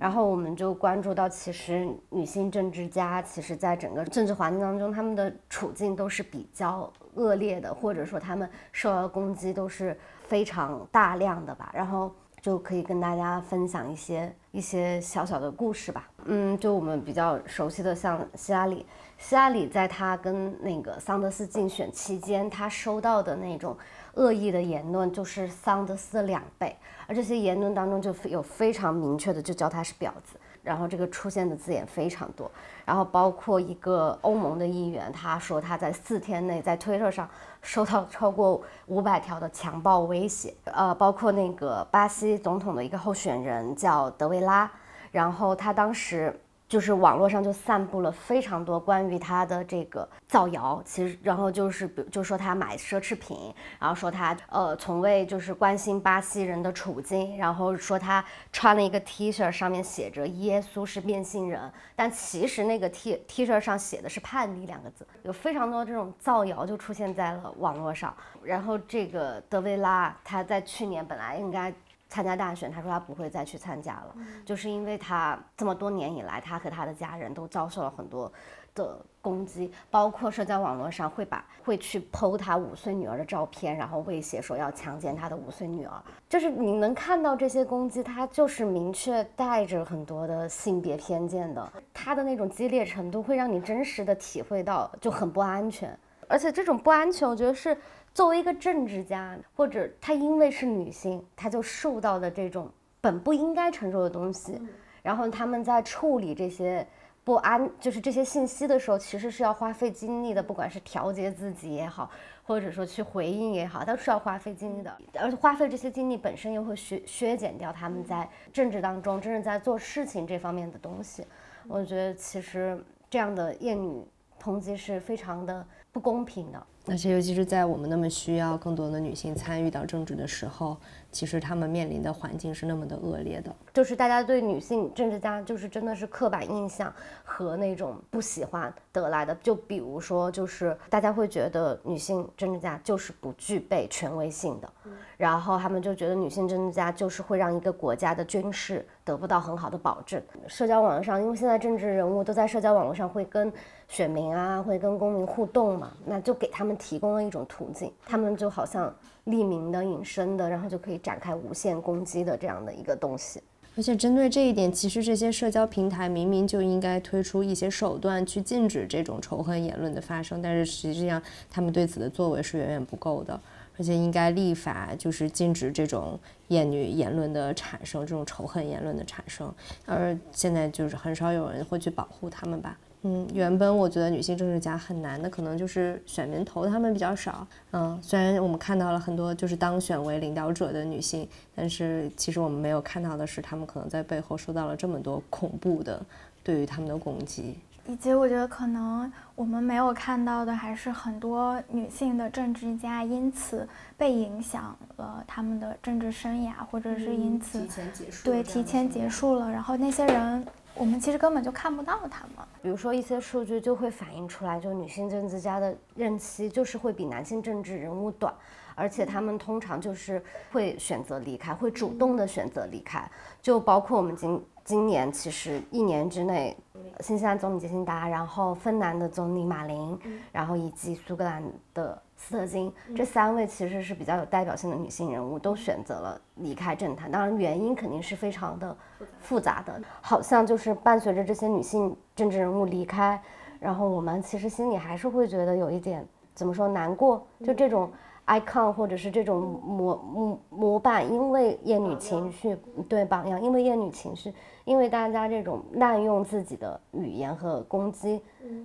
然后我们就关注到，其实女性政治家，其实在整个政治环境当中，他们的处境都是比较恶劣的，或者说他们受到的攻击都是非常大量的吧。然后就可以跟大家分享一些一些小小的故事吧。嗯，就我们比较熟悉的，像希拉里，希拉里在他跟那个桑德斯竞选期间，他收到的那种。恶意的言论就是桑德斯的两倍，而这些言论当中就有非常明确的，就叫他是婊子，然后这个出现的字眼非常多，然后包括一个欧盟的议员，他说他在四天内在推特上收到超过五百条的强暴威胁，呃，包括那个巴西总统的一个候选人叫德维拉，然后他当时。就是网络上就散布了非常多关于他的这个造谣，其实然后就是比如就说他买奢侈品，然后说他呃从未就是关心巴西人的处境，然后说他穿了一个 T 恤上面写着耶稣是变性人，但其实那个 T T 恤上写的是叛逆两个字，有非常多这种造谣就出现在了网络上。然后这个德维拉他在去年本来应该。参加大选，他说他不会再去参加了，就是因为他这么多年以来，他和他的家人都遭受了很多的攻击，包括社交网络上会把会去剖他五岁女儿的照片，然后威胁说要强奸他的五岁女儿。就是你能看到这些攻击，他就是明确带着很多的性别偏见的，他的那种激烈程度会让你真实的体会到就很不安全，而且这种不安全，我觉得是。作为一个政治家，或者她因为是女性，她就受到的这种本不应该承受的东西，然后他们在处理这些不安，就是这些信息的时候，其实是要花费精力的，不管是调节自己也好，或者说去回应也好，都是要花费精力的，而且花费这些精力本身又会削削减掉他们在政治当中真正在做事情这方面的东西。我觉得其实这样的厌女抨击是非常的不公平的。而且，尤其是在我们那么需要更多的女性参与到政治的时候，其实她们面临的环境是那么的恶劣的。就是大家对女性政治家，就是真的是刻板印象和那种不喜欢得来的。就比如说，就是大家会觉得女性政治家就是不具备权威性的，然后他们就觉得女性政治家就是会让一个国家的军事得不到很好的保证。社交网络上，因为现在政治人物都在社交网络上会跟选民啊，会跟公民互动嘛，那就给他们。提供了一种途径，他们就好像匿名的、隐身的，然后就可以展开无限攻击的这样的一个东西。而且针对这一点，其实这些社交平台明明就应该推出一些手段去禁止这种仇恨言论的发生，但是实际上他们对此的作为是远远不够的。而且应该立法，就是禁止这种厌女言论的产生，这种仇恨言论的产生。而现在就是很少有人会去保护他们吧。嗯，原本我觉得女性政治家很难的，可能就是选民投他们比较少。嗯，虽然我们看到了很多就是当选为领导者的女性，但是其实我们没有看到的是，她们可能在背后受到了这么多恐怖的对于他们的攻击。以及我觉得可能我们没有看到的，还是很多女性的政治家因此被影响了他们的政治生涯，或者是因此提前结束对提前结束了。然后那些人，我们其实根本就看不到他们。比如说一些数据就会反映出来，就女性政治家的任期就是会比男性政治人物短，而且他们通常就是会选择离开，会主动的选择离开。就包括我们今今年其实一年之内，新西兰总理杰辛达，然后芬兰的总理马林，然后以及苏格兰的斯特金，这三位其实是比较有代表性的女性人物，都选择了离开政坛。当然原因肯定是非常的。复杂的，好像就是伴随着这些女性政治人物离开，然后我们其实心里还是会觉得有一点怎么说难过，就这种。icon 或者是这种模模模板，因为厌女情绪，对榜样，因为厌女情绪，因为大家这种滥用自己的语言和攻击，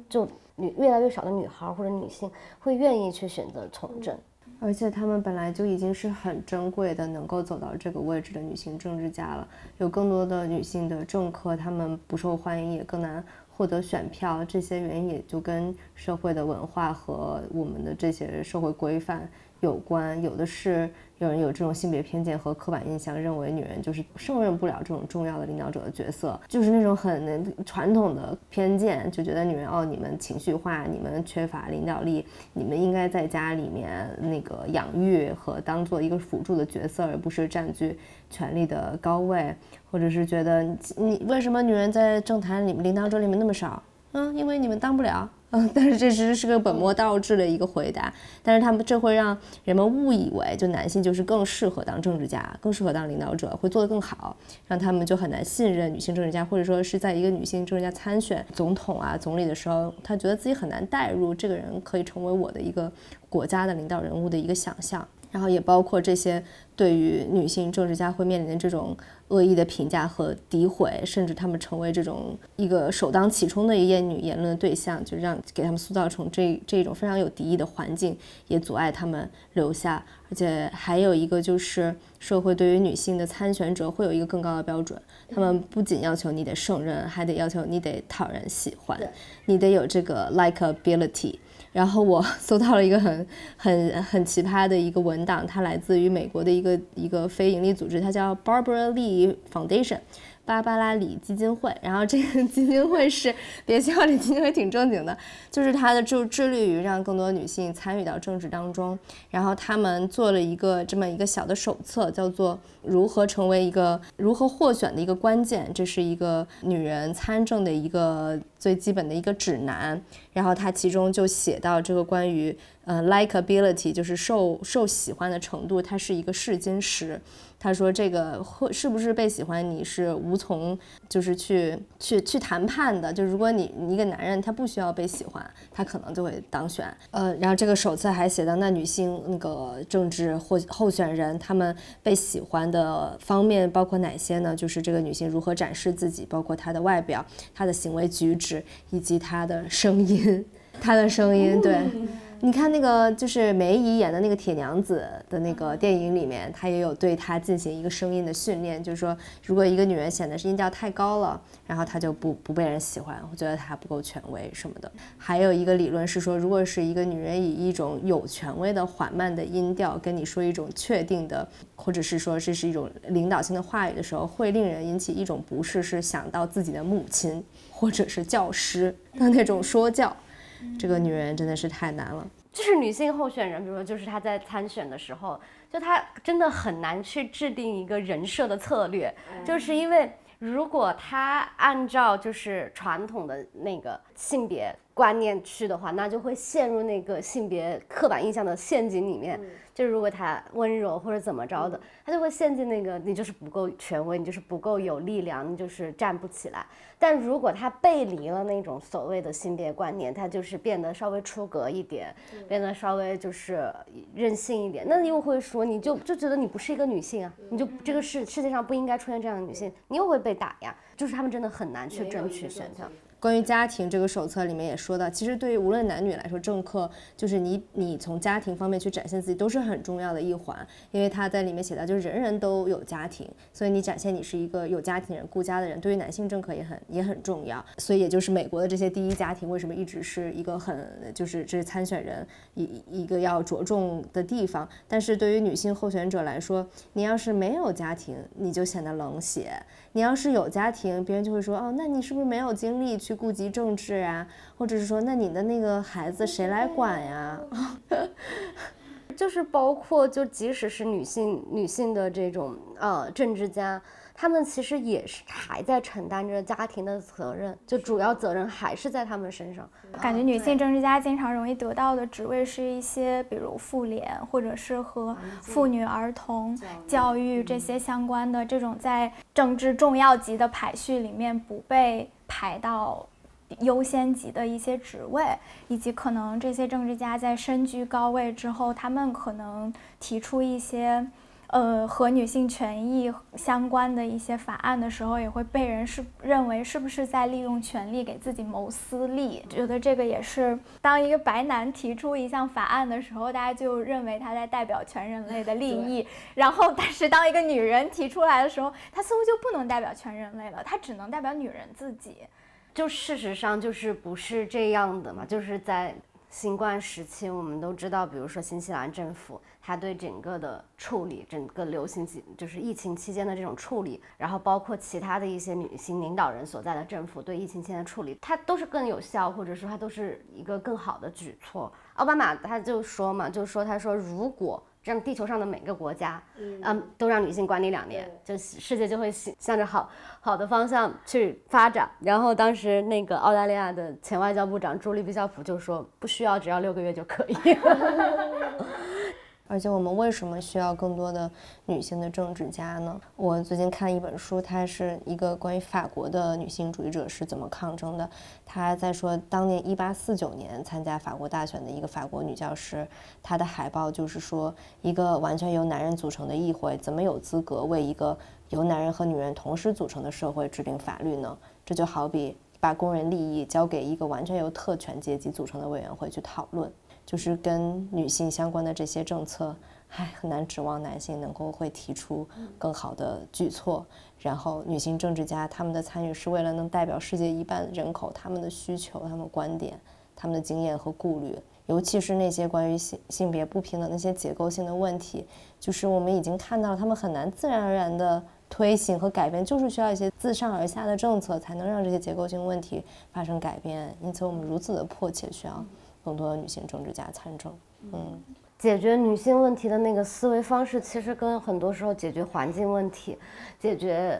就女越来越少的女孩或者女性会愿意去选择从政，而且她们本来就已经是很珍贵的，能够走到这个位置的女性政治家了，有更多的女性的政客，她们不受欢迎，也更难获得选票，这些原因也就跟社会的文化和我们的这些社会规范。有关有的是有人有这种性别偏见和刻板印象，认为女人就是胜任不了这种重要的领导者的角色，就是那种很传统的偏见，就觉得女人哦，你们情绪化，你们缺乏领导力，你们应该在家里面那个养育和当做一个辅助的角色，而不是占据权力的高位，或者是觉得你为什么女人在政坛里面领导者里面那么少？嗯，因为你们当不了。嗯，但是这其实是个本末倒置的一个回答。但是他们这会让人们误以为，就男性就是更适合当政治家，更适合当领导者，会做得更好，让他们就很难信任女性政治家，或者说是在一个女性政治家参选总统啊、总理的时候，他觉得自己很难代入这个人可以成为我的一个国家的领导人物的一个想象。然后也包括这些对于女性政治家会面临的这种恶意的评价和诋毁，甚至他们成为这种一个首当其冲的厌女言论的对象，就让给他们塑造成这这种非常有敌意的环境，也阻碍他们留下。而且还有一个就是社会对于女性的参选者会有一个更高的标准，他们不仅要求你得胜任，还得要求你得讨人喜欢，你得有这个 likability。然后我搜到了一个很很很奇葩的一个文档，它来自于美国的一个一个非盈利组织，它叫 Barbara Lee Foundation。芭芭拉里基金会，然后这个 基金会是别笑，这基金会挺正经的，就是它的就致力于让更多女性参与到政治当中。然后他们做了一个这么一个小的手册，叫做《如何成为一个如何获选的一个关键》，这是一个女人参政的一个最基本的一个指南。然后它其中就写到这个关于呃 likability，就是受受喜欢的程度，它是一个试金石。他说：“这个会是不是被喜欢，你是无从就是去去去谈判的。就如果你一个男人他不需要被喜欢，他可能就会当选。呃，然后这个手册还写到，那女性那个政治或候选人，他们被喜欢的方面包括哪些呢？就是这个女性如何展示自己，包括她的外表、她的行为举止以及她的声音，她的声音，对。”你看那个就是梅姨演的那个铁娘子的那个电影里面，她也有对她进行一个声音的训练，就是说，如果一个女人显得是音调太高了，然后她就不不被人喜欢，我觉得她不够权威什么的。还有一个理论是说，如果是一个女人以一种有权威的缓慢的音调跟你说一种确定的，或者是说这是一种领导性的话语的时候，会令人引起一种不适，是想到自己的母亲或者是教师的那种说教。这个女人真的是太难了。就是女性候选人，比如说，就是她在参选的时候，就她真的很难去制定一个人设的策略，就是因为如果她按照就是传统的那个性别观念去的话，那就会陷入那个性别刻板印象的陷阱里面。就如果他温柔或者怎么着的，他就会陷进那个你就是不够权威，你就是不够有力量，你就是站不起来。但如果他背离了那种所谓的性别观念，他就是变得稍微出格一点，变得稍微就是任性一点，那又会说你就就觉得你不是一个女性啊，你就这个世世界上不应该出现这样的女性，你又会被打压。就是他们真的很难去争取选票。关于家庭这个手册里面也说到，其实对于无论男女来说，政客就是你你从家庭方面去展现自己都是很重要的一环，因为他在里面写到，就是人人都有家庭，所以你展现你是一个有家庭人、顾家的人，对于男性政客也很也很重要。所以也就是美国的这些第一家庭为什么一直是一个很就是这是参选人一一个要着重的地方。但是对于女性候选者来说，你要是没有家庭，你就显得冷血；你要是有家庭，别人就会说哦，那你是不是没有精力去顾及政治啊？或者是说，那你的那个孩子谁来管呀？就是包括就即使是女性女性的这种呃政治家，她们其实也是还在承担着家庭的责任，就主要责任还是在他们身上。感觉女性政治家经常容易得到的职位是一些，比如妇联，或者是和妇女、儿童教育这些相关的这种在政治重要级的排序里面不被排到。优先级的一些职位，以及可能这些政治家在身居高位之后，他们可能提出一些，呃，和女性权益相关的一些法案的时候，也会被人是认为是不是在利用权力给自己谋私利。觉得这个也是，当一个白男提出一项法案的时候，大家就认为他在代表全人类的利益。然后，但是当一个女人提出来的时候，她似乎就不能代表全人类了，她只能代表女人自己。就事实上就是不是这样的嘛？就是在新冠时期，我们都知道，比如说新西兰政府，它对整个的处理，整个流行期就是疫情期间的这种处理，然后包括其他的一些女性领导人所在的政府对疫情期间的处理，它都是更有效，或者说它都是一个更好的举措。奥巴马他就说嘛，就说他说如果。让地球上的每个国家，嗯，都让女性管理两年，就世界就会向着好好的方向去发展。然后当时那个澳大利亚的前外交部长朱莉·比肖普就说，不需要，只要六个月就可以。而且我们为什么需要更多的女性的政治家呢？我最近看一本书，它是一个关于法国的女性主义者是怎么抗争的。她在说，当年一八四九年参加法国大选的一个法国女教师，她的海报就是说，一个完全由男人组成的议会，怎么有资格为一个由男人和女人同时组成的社会制定法律呢？这就好比把工人利益交给一个完全由特权阶级组成的委员会去讨论。就是跟女性相关的这些政策，唉，很难指望男性能够会提出更好的举措。然后，女性政治家他们的参与是为了能代表世界一半人口，他们的需求、他们观点、他们的经验和顾虑，尤其是那些关于性性别不平等那些结构性的问题，就是我们已经看到了，他们很难自然而然的推行和改变，就是需要一些自上而下的政策，才能让这些结构性问题发生改变。因此，我们如此的迫切需要。更多的女性政治家参政，嗯，解决女性问题的那个思维方式，其实跟很多时候解决环境问题、解决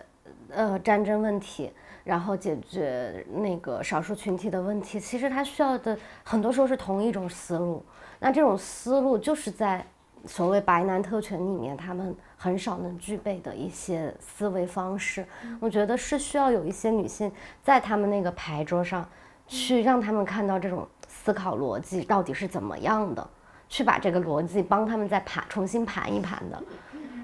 呃战争问题，然后解决那个少数群体的问题，其实它需要的很多时候是同一种思路。那这种思路就是在所谓白男特权里面，他们很少能具备的一些思维方式。我觉得是需要有一些女性在他们那个牌桌上，去让他们看到这种。思考逻辑到底是怎么样的？去把这个逻辑帮他们再盘重新盘一盘的，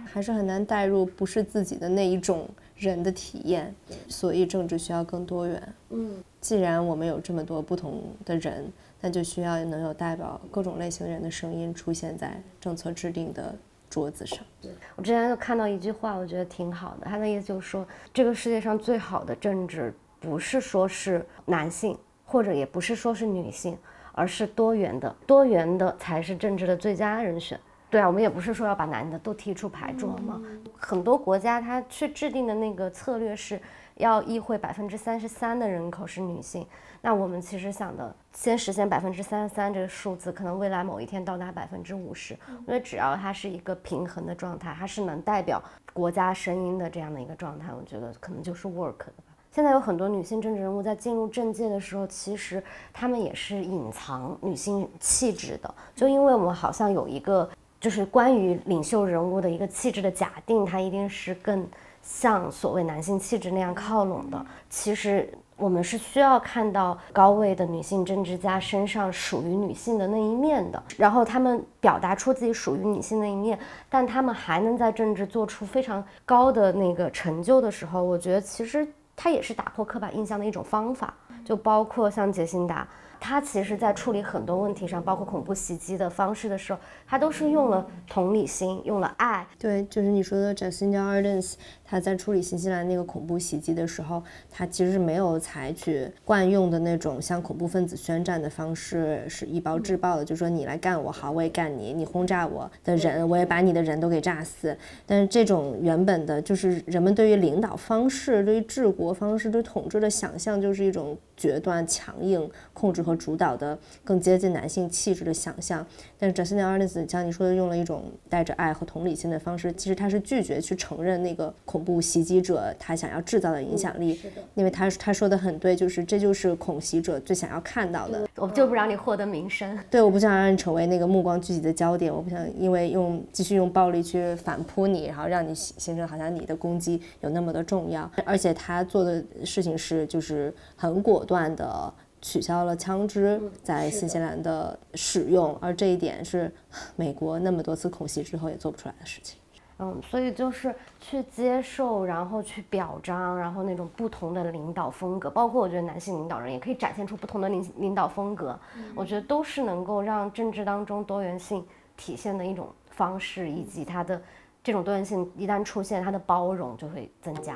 还是很难带入不是自己的那一种人的体验。所以政治需要更多元。嗯，既然我们有这么多不同的人，那就需要能有代表各种类型人的声音出现在政策制定的桌子上。对我之前就看到一句话，我觉得挺好的。他的意思就是说，这个世界上最好的政治不是说是男性。或者也不是说是女性，而是多元的，多元的才是政治的最佳人选。对啊，我们也不是说要把男的都踢出牌桌嘛。很多国家他去制定的那个策略是要议会百分之三十三的人口是女性。那我们其实想的，先实现百分之三十三这个数字，可能未来某一天到达百分之五十。因为只要它是一个平衡的状态，它是能代表国家声音的这样的一个状态，我觉得可能就是 work 的。现在有很多女性政治人物在进入政界的时候，其实她们也是隐藏女性气质的。就因为我们好像有一个，就是关于领袖人物的一个气质的假定，她一定是更像所谓男性气质那样靠拢的。其实我们是需要看到高位的女性政治家身上属于女性的那一面的，然后她们表达出自己属于女性的一面，但她们还能在政治做出非常高的那个成就的时候，我觉得其实。它也是打破刻板印象的一种方法，就包括像杰辛达。他其实，在处理很多问题上，包括恐怖袭击的方式的时候，他都是用了同理心，用了爱。对，就是你说的 Jacinda Ardern，他在处理新西兰那个恐怖袭击的时候，他其实是没有采取惯用的那种向恐怖分子宣战的方式，是以暴制暴的，就说你来干我好，我也干你，你轰炸我的人，我也把你的人都给炸死。但是这种原本的，就是人们对于领导方式、对于治国方式、对统治的想象，就是一种。决断、强硬、控制和主导的，更接近男性气质的想象。但是 Jacinda Ardern 像你说的，用了一种带着爱和同理心的方式，其实他是拒绝去承认那个恐怖袭击者他想要制造的影响力，因为他他说的很对，就是这就是恐袭者最想要看到的。我就不让你获得名声，对，我不想让你成为那个目光聚集的焦点，我不想因为用继续用暴力去反扑你，然后让你形成好像你的攻击有那么的重要。而且他做的事情是就是很果断的。取消了枪支在新西兰的使用，而这一点是美国那么多次恐袭之后也做不出来的事情。嗯，所以就是去接受，然后去表彰，然后那种不同的领导风格，包括我觉得男性领导人也可以展现出不同的领领导风格，我觉得都是能够让政治当中多元性体现的一种方式，以及它的这种多元性一旦出现，它的包容就会增加。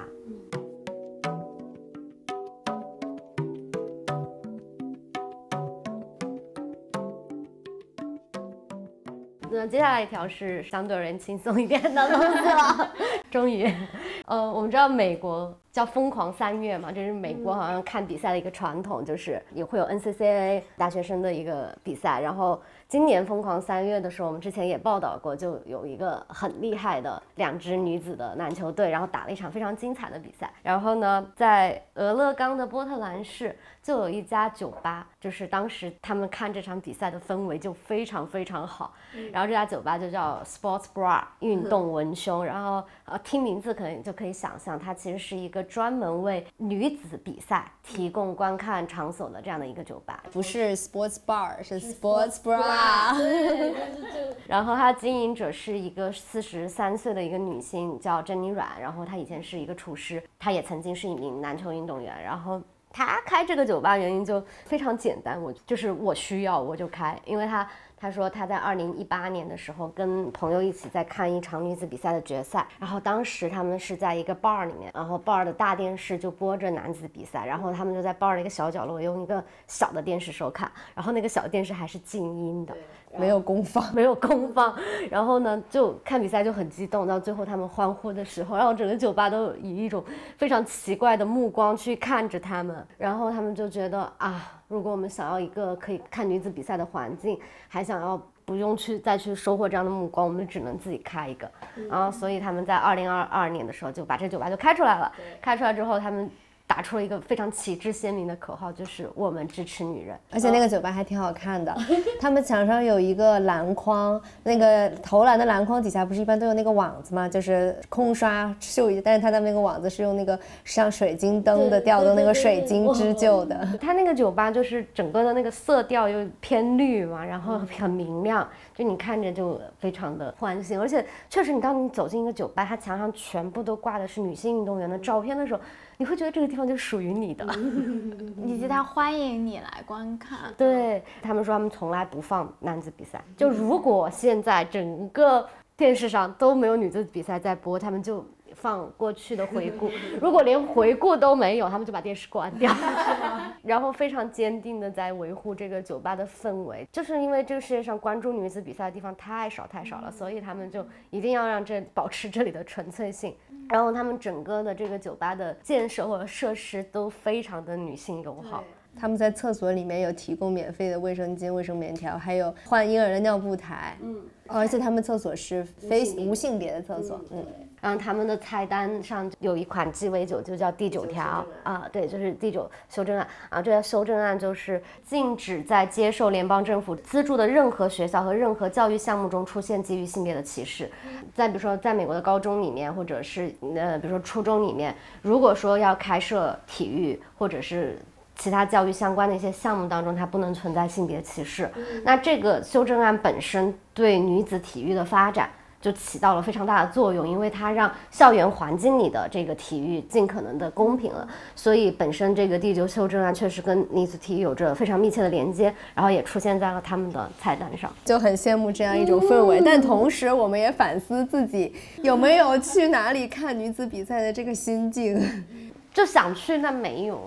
那接下来一条是相对而言轻松一点的东西了，终于，呃，我们知道美国叫疯狂三月嘛，这是美国好像看比赛的一个传统，就是也会有 NCAA 大学生的一个比赛，然后。今年疯狂三月的时候，我们之前也报道过，就有一个很厉害的两支女子的篮球队，然后打了一场非常精彩的比赛。然后呢，在俄勒冈的波特兰市就有一家酒吧，就是当时他们看这场比赛的氛围就非常非常好。然后这家酒吧就叫 Sports Bra 运动文胸。然后呃，听名字可能就可以想象，它其实是一个专门为女子比赛提供观看场所的这样的一个酒吧，不是 Sports Bar，是 Sports Bra。啊，然后他经营者是一个四十三岁的一个女性，叫珍妮阮。然后她以前是一个厨师，她也曾经是一名篮球运动员。然后她开这个酒吧原因就非常简单，我就是我需要我就开，因为她。他说他在二零一八年的时候跟朋友一起在看一场女子比赛的决赛，然后当时他们是在一个 bar 里面，然后 bar 的大电视就播着男子比赛，然后他们就在 bar 的一个小角落用一个小的电视收看，然后那个小电视还是静音的。没有公放，没有公放，然后呢，就看比赛就很激动，到最后他们欢呼的时候，然后整个酒吧都以一种非常奇怪的目光去看着他们，然后他们就觉得啊，如果我们想要一个可以看女子比赛的环境，还想要不用去再去收获这样的目光，我们只能自己开一个，然后所以他们在二零二二年的时候就把这酒吧就开出来了，开出来之后他们。打出了一个非常旗帜鲜明的口号，就是我们支持女人。而且那个酒吧还挺好看的，他们墙上有一个篮筐，那个投篮的篮筐底下不是一般都有那个网子吗？就是空刷绣一下，但是它的那个网子是用那个像水晶灯的吊灯那个水晶织就的。他那个酒吧就是整个的那个色调又偏绿嘛，然后很明亮，就你看着就非常的欢欣。而且确实，你当你走进一个酒吧，它墙上全部都挂的是女性运动员的照片的时候。你会觉得这个地方就属于你的，以及他欢迎你来观看。对他们说，他们从来不放男子比赛。就如果现在整个电视上都没有女子比赛在播，他们就。放过去的回顾，如果连回顾都没有，他们就把电视关掉，然后非常坚定的在维护这个酒吧的氛围。就是因为这个世界上关注女子比赛的地方太少太少了，所以他们就一定要让这保持这里的纯粹性。然后他们整个的这个酒吧的建设或者设施都非常的女性友好。他们在厕所里面有提供免费的卫生巾、卫生棉条，还有换婴儿的尿布台。嗯，而且他们厕所是非无性别的厕所。嗯。然后他们的菜单上有一款鸡尾酒，就叫第九条啊，对，就是第九修正案啊。这条修正案就是禁止在接受联邦政府资助的任何学校和任何教育项目中出现基于性别的歧视。再比如说，在美国的高中里面，或者是呃，比如说初中里面，如果说要开设体育或者是其他教育相关的一些项目当中，它不能存在性别歧视。那这个修正案本身对女子体育的发展。就起到了非常大的作用，因为它让校园环境里的这个体育尽可能的公平了。所以本身这个第九修正案确实跟女子体育有着非常密切的连接，然后也出现在了他们的菜单上。就很羡慕这样一种氛围，但同时我们也反思自己有没有去哪里看女子比赛的这个心境。就想去，但没有。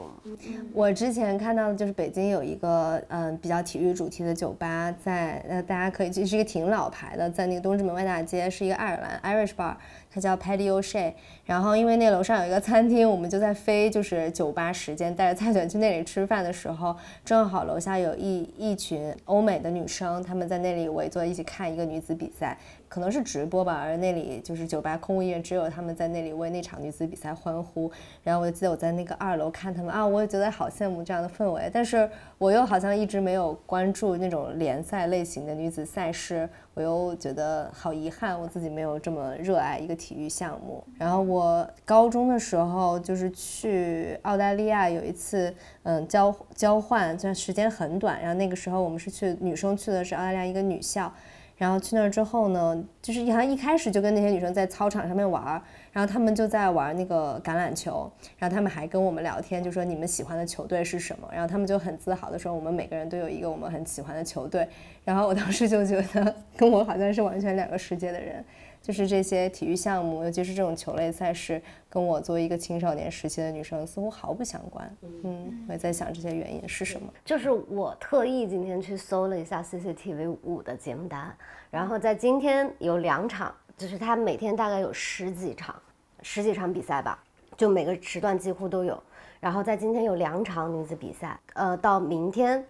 我之前看到的就是北京有一个嗯比较体育主题的酒吧，在呃大家可以去，是一个挺老牌的，在那个东直门外大街，是一个爱尔兰 Irish bar，它叫 Paddy O'Shea。然后因为那楼上有一个餐厅，我们就在飞就是酒吧时间带着蔡卷去那里吃饭的时候，正好楼下有一一群欧美的女生，她们在那里围坐一起看一个女子比赛。可能是直播吧，而那里就是酒吧空无一人，只有他们在那里为那场女子比赛欢呼。然后我就记得我在那个二楼看他们啊，我也觉得好羡慕这样的氛围。但是我又好像一直没有关注那种联赛类型的女子赛事，我又觉得好遗憾，我自己没有这么热爱一个体育项目。然后我高中的时候就是去澳大利亚有一次，嗯，交交换，虽然时间很短。然后那个时候我们是去女生去的是澳大利亚一个女校。然后去那儿之后呢，就是好像一开始就跟那些女生在操场上面玩儿，然后他们就在玩那个橄榄球，然后他们还跟我们聊天，就说你们喜欢的球队是什么，然后他们就很自豪的说我们每个人都有一个我们很喜欢的球队，然后我当时就觉得 跟我好像是完全两个世界的人。就是这些体育项目，尤其是这种球类赛事，跟我作为一个青少年时期的女生似乎毫不相关。嗯，我也在想这些原因是什么。就是我特意今天去搜了一下 CCTV 五的节目单，然后在今天有两场，就是它每天大概有十几场，十几场比赛吧，就每个时段几乎都有。然后在今天有两场女子比赛，呃，到明天。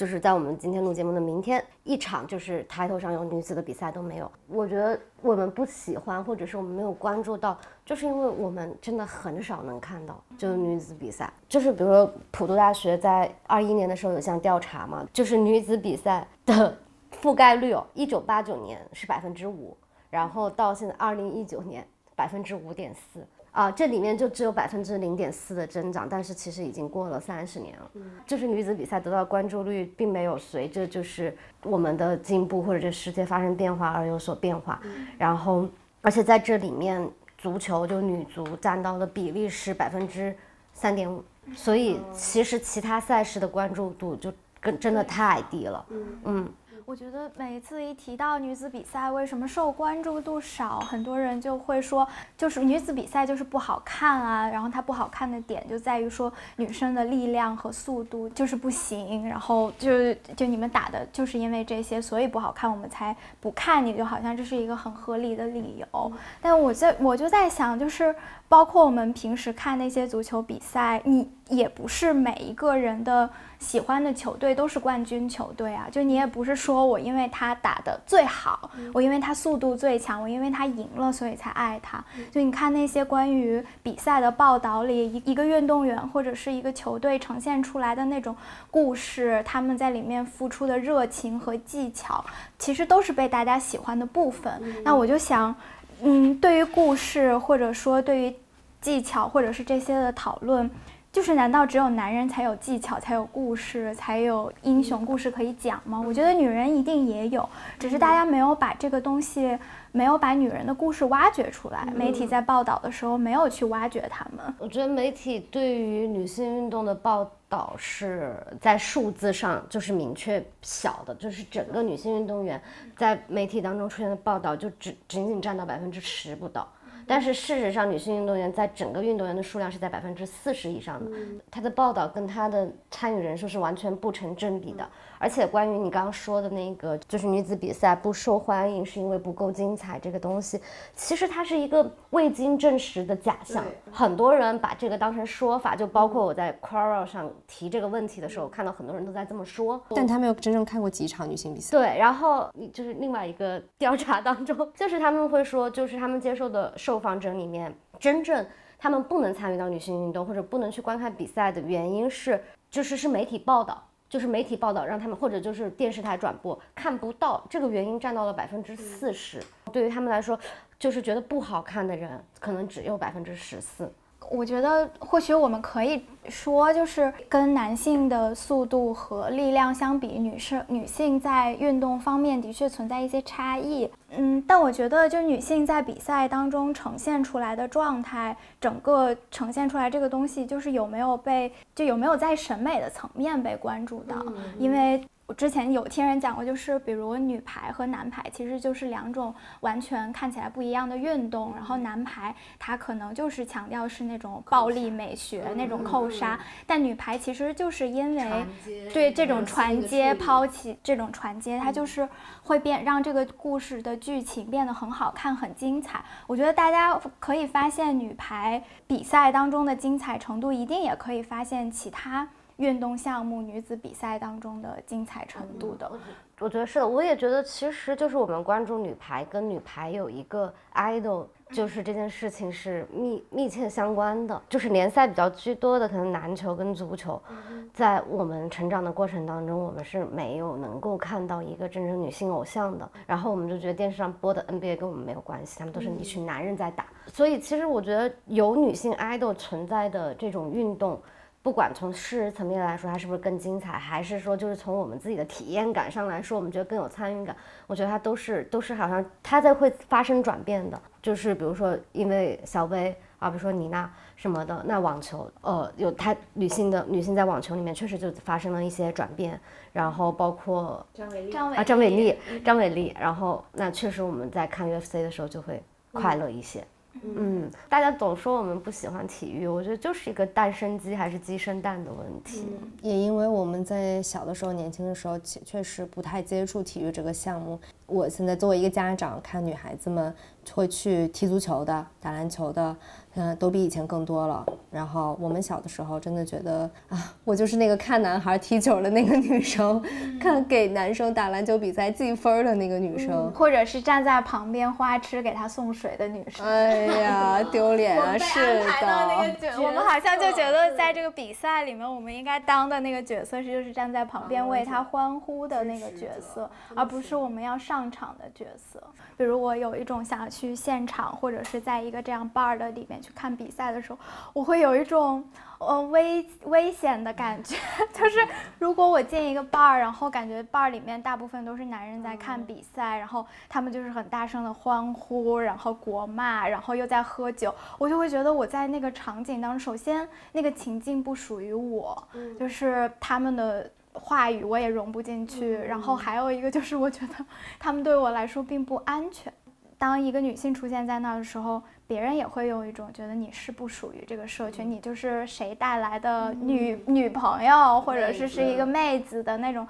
就是在我们今天录节目的明天，一场就是抬头上有女子的比赛都没有。我觉得我们不喜欢，或者是我们没有关注到，就是因为我们真的很少能看到，就是女子比赛。就是比如说普渡大学在二一年的时候有项调查嘛，就是女子比赛的覆盖率哦，一九八九年是百分之五，然后到现在二零一九年百分之五点四。啊，这里面就只有百分之零点四的增长，但是其实已经过了三十年了。嗯，就是女子比赛得到关注率并没有随着就是我们的进步或者这世界发生变化而有所变化。然后，而且在这里面，足球就女足占到的比例是百分之三点五，所以其实其他赛事的关注度就跟真的太低了。嗯。我觉得每一次一提到女子比赛，为什么受关注度少，很多人就会说，就是女子比赛就是不好看啊。然后它不好看的点就在于说，女生的力量和速度就是不行。然后就就你们打的就是因为这些，所以不好看，我们才不看你，就好像这是一个很合理的理由。但我在我就在想，就是包括我们平时看那些足球比赛，你也不是每一个人的。喜欢的球队都是冠军球队啊，就你也不是说我因为他打的最好，我因为他速度最强，我因为他赢了所以才爱他。就你看那些关于比赛的报道里，一一个运动员或者是一个球队呈现出来的那种故事，他们在里面付出的热情和技巧，其实都是被大家喜欢的部分。那我就想，嗯，对于故事或者说对于技巧或者是这些的讨论。就是难道只有男人才有技巧，才有故事，才有英雄故事可以讲吗？我觉得女人一定也有，只是大家没有把这个东西，没有把女人的故事挖掘出来。媒体在报道的时候没有去挖掘他们。我觉得媒体对于女性运动的报道是在数字上就是明确小的，就是整个女性运动员在媒体当中出现的报道就只仅仅占到百分之十不到。但是事实上，女性运动员在整个运动员的数量是在百分之四十以上的，她的报道跟她的参与人数是完全不成正比的。而且关于你刚刚说的那个，就是女子比赛不受欢迎是因为不够精彩这个东西，其实它是一个未经证实的假象。很多人把这个当成说法，就包括我在 Quora 上提这个问题的时候，看到很多人都在这么说。但他没有真正看过几场女性比赛。对，然后就是另外一个调查当中，就是他们会说，就是他们接受的受访者里面，真正他们不能参与到女性运动或者不能去观看比赛的原因是，就是是媒体报道。就是媒体报道让他们，或者就是电视台转播看不到，这个原因占到了百分之四十。对于他们来说，就是觉得不好看的人可能只有百分之十四。我觉得或许我们可以说，就是跟男性的速度和力量相比，女生女性在运动方面的确存在一些差异。嗯，但我觉得就女性在比赛当中呈现出来的状态，整个呈现出来这个东西，就是有没有被就有没有在审美的层面被关注到，因为。我之前有听人讲过，就是比如女排和男排其实就是两种完全看起来不一样的运动。然后男排它可能就是强调是那种暴力美学那种扣杀，但女排其实就是因为对这种传接抛弃这种传接，它就是会变让这个故事的剧情变得很好看很精彩。我觉得大家可以发现女排比赛当中的精彩程度，一定也可以发现其他。运动项目女子比赛当中的精彩程度的，我觉得是的。我也觉得，其实就是我们关注女排跟女排有一个 idol，就是这件事情是密密切相关的。就是联赛比较居多的，可能篮球跟足球，在我们成长的过程当中，我们是没有能够看到一个真正女性偶像的。然后我们就觉得电视上播的 NBA 跟我们没有关系，他们都是一群男人在打。所以其实我觉得有女性 idol 存在的这种运动。不管从事实层面来说，它是不是更精彩，还是说就是从我们自己的体验感上来说，我们觉得更有参与感，我觉得它都是都是好像它在会发生转变的。就是比如说，因为小薇啊，比如说妮娜什么的，那网球，呃，有她女性的女性在网球里面确实就发生了一些转变，然后包括张伟丽啊，张伟丽，张伟丽，然后那确实我们在看 UFC 的时候就会快乐一些。嗯，大家总说我们不喜欢体育，我觉得就是一个蛋生鸡还是鸡生蛋的问题。也因为我们在小的时候、年轻的时候，确确实不太接触体育这个项目。我现在作为一个家长，看女孩子们会去踢足球的、打篮球的。嗯，都比以前更多了。然后我们小的时候真的觉得啊，我就是那个看男孩踢球的那个女生，看给男生打篮球比赛记分的那个女生，或者是站在旁边花痴给他送水的女生。哎呀，丢 脸啊！是的，我们好像就觉得在这个比赛里面，我们应该当的那个角色是就是站在旁边为他欢呼的那个角色，而不是我们要上场的角色。比如我有一种想要去现场，或者是在一个这样 bar 的里面。去看比赛的时候，我会有一种呃危危险的感觉，就是如果我进一个 bar，然后感觉 bar 里面大部分都是男人在看比赛，然后他们就是很大声的欢呼，然后国骂，然后又在喝酒，我就会觉得我在那个场景当中，首先那个情境不属于我，就是他们的话语我也融不进去，然后还有一个就是我觉得他们对我来说并不安全。当一个女性出现在那儿的时候。别人也会有一种觉得你是不属于这个社群，你就是谁带来的女女朋友，或者是是一个妹子的那种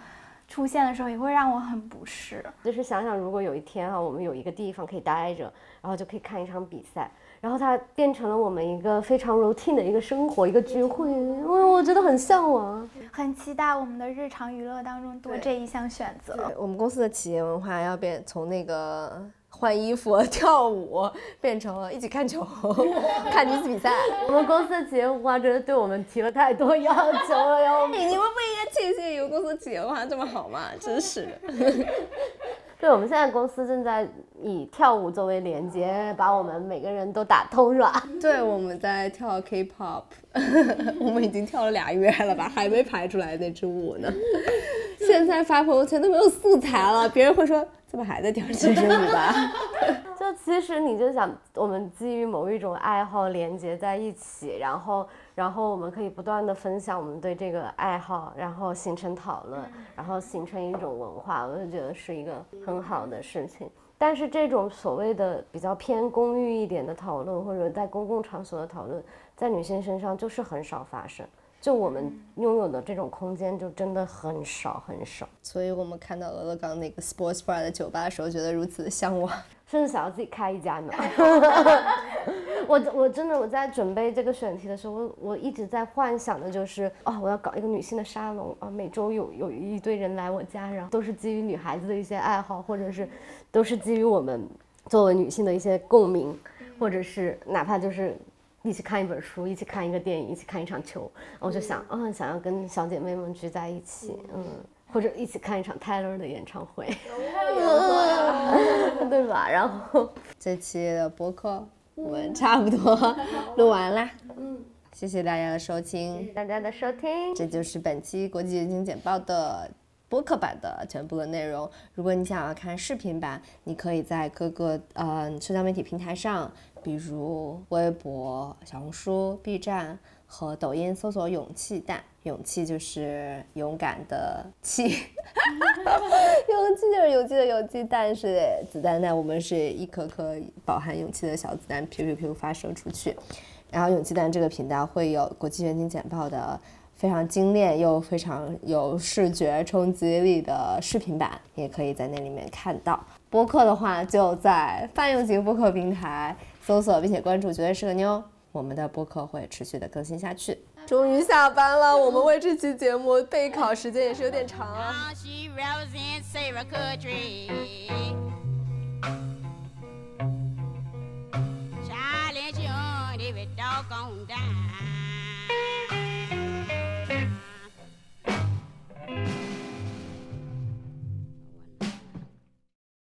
出现的时候，也会让我很不适。就是想想，如果有一天啊，我们有一个地方可以待着，然后就可以看一场比赛，然后它变成了我们一个非常 routine 的一个生活，一个聚会，我我觉得很向往，很期待我们的日常娱乐当中多这一项选择。我们公司的企业文化要变从那个。换衣服、跳舞，变成了一起看球、看女子比赛。我们公司的企业文化真的对我们提了太多要求了哟！你们不应该庆幸有公司企业文化这么好吗？真是的。对，我们现在公司正在以跳舞作为连接，把我们每个人都打通，是吧？对，我们在跳 K-pop，我们已经跳了俩月了吧，还没排出来那支舞呢。现在发朋友圈都没有素材了，别人会说。怎么还在跳这支舞吧？就其实你就想，我们基于某一种爱好连接在一起，然后然后我们可以不断的分享我们对这个爱好，然后形成讨论，然后形成一种文化，我就觉得是一个很好的事情。但是这种所谓的比较偏公寓一点的讨论，或者在公共场所的讨论，在女性身上就是很少发生。就我们拥有的这种空间，就真的很少很少。所以我们看到俄勒冈那个 sports bar 的酒吧的时候，觉得如此的向往，甚至想要自己开一家呢。我我真的我在准备这个选题的时候，我我一直在幻想的就是，哦，我要搞一个女性的沙龙啊，每周有有一堆人来我家，然后都是基于女孩子的一些爱好，或者是都是基于我们作为女性的一些共鸣，或者是哪怕就是。一起看一本书，一起看一个电影，一起看一场球，我就想，嗯，想要跟小姐妹们聚在一起，嗯，或者一起看一场泰勒的演唱会，对吧？然后 这期的播客我们差不多录完啦，嗯。谢谢大家的收听，谢谢大家的收听。这就是本期国际人情简报的播客版的全部的内容。如果你想要看视频版，你可以在各个呃社交媒体平台上，比如微博、小红书、B 站和抖音搜索“勇气弹”。勇气就是勇敢的气，勇气就是勇气的勇气，但是子弹弹。我们是一颗颗饱含勇气的小子弹，噗噗噗发射出去。然后勇气弹这个频道会有国际远景简报的非常精炼又非常有视觉冲击力的视频版，也可以在那里面看到。播客的话，就在泛用型播客平台搜索并且关注“绝对是个妞”，我们的播客会持续的更新下去。终于下班了，我们为这期节目备考时间也是有点长啊。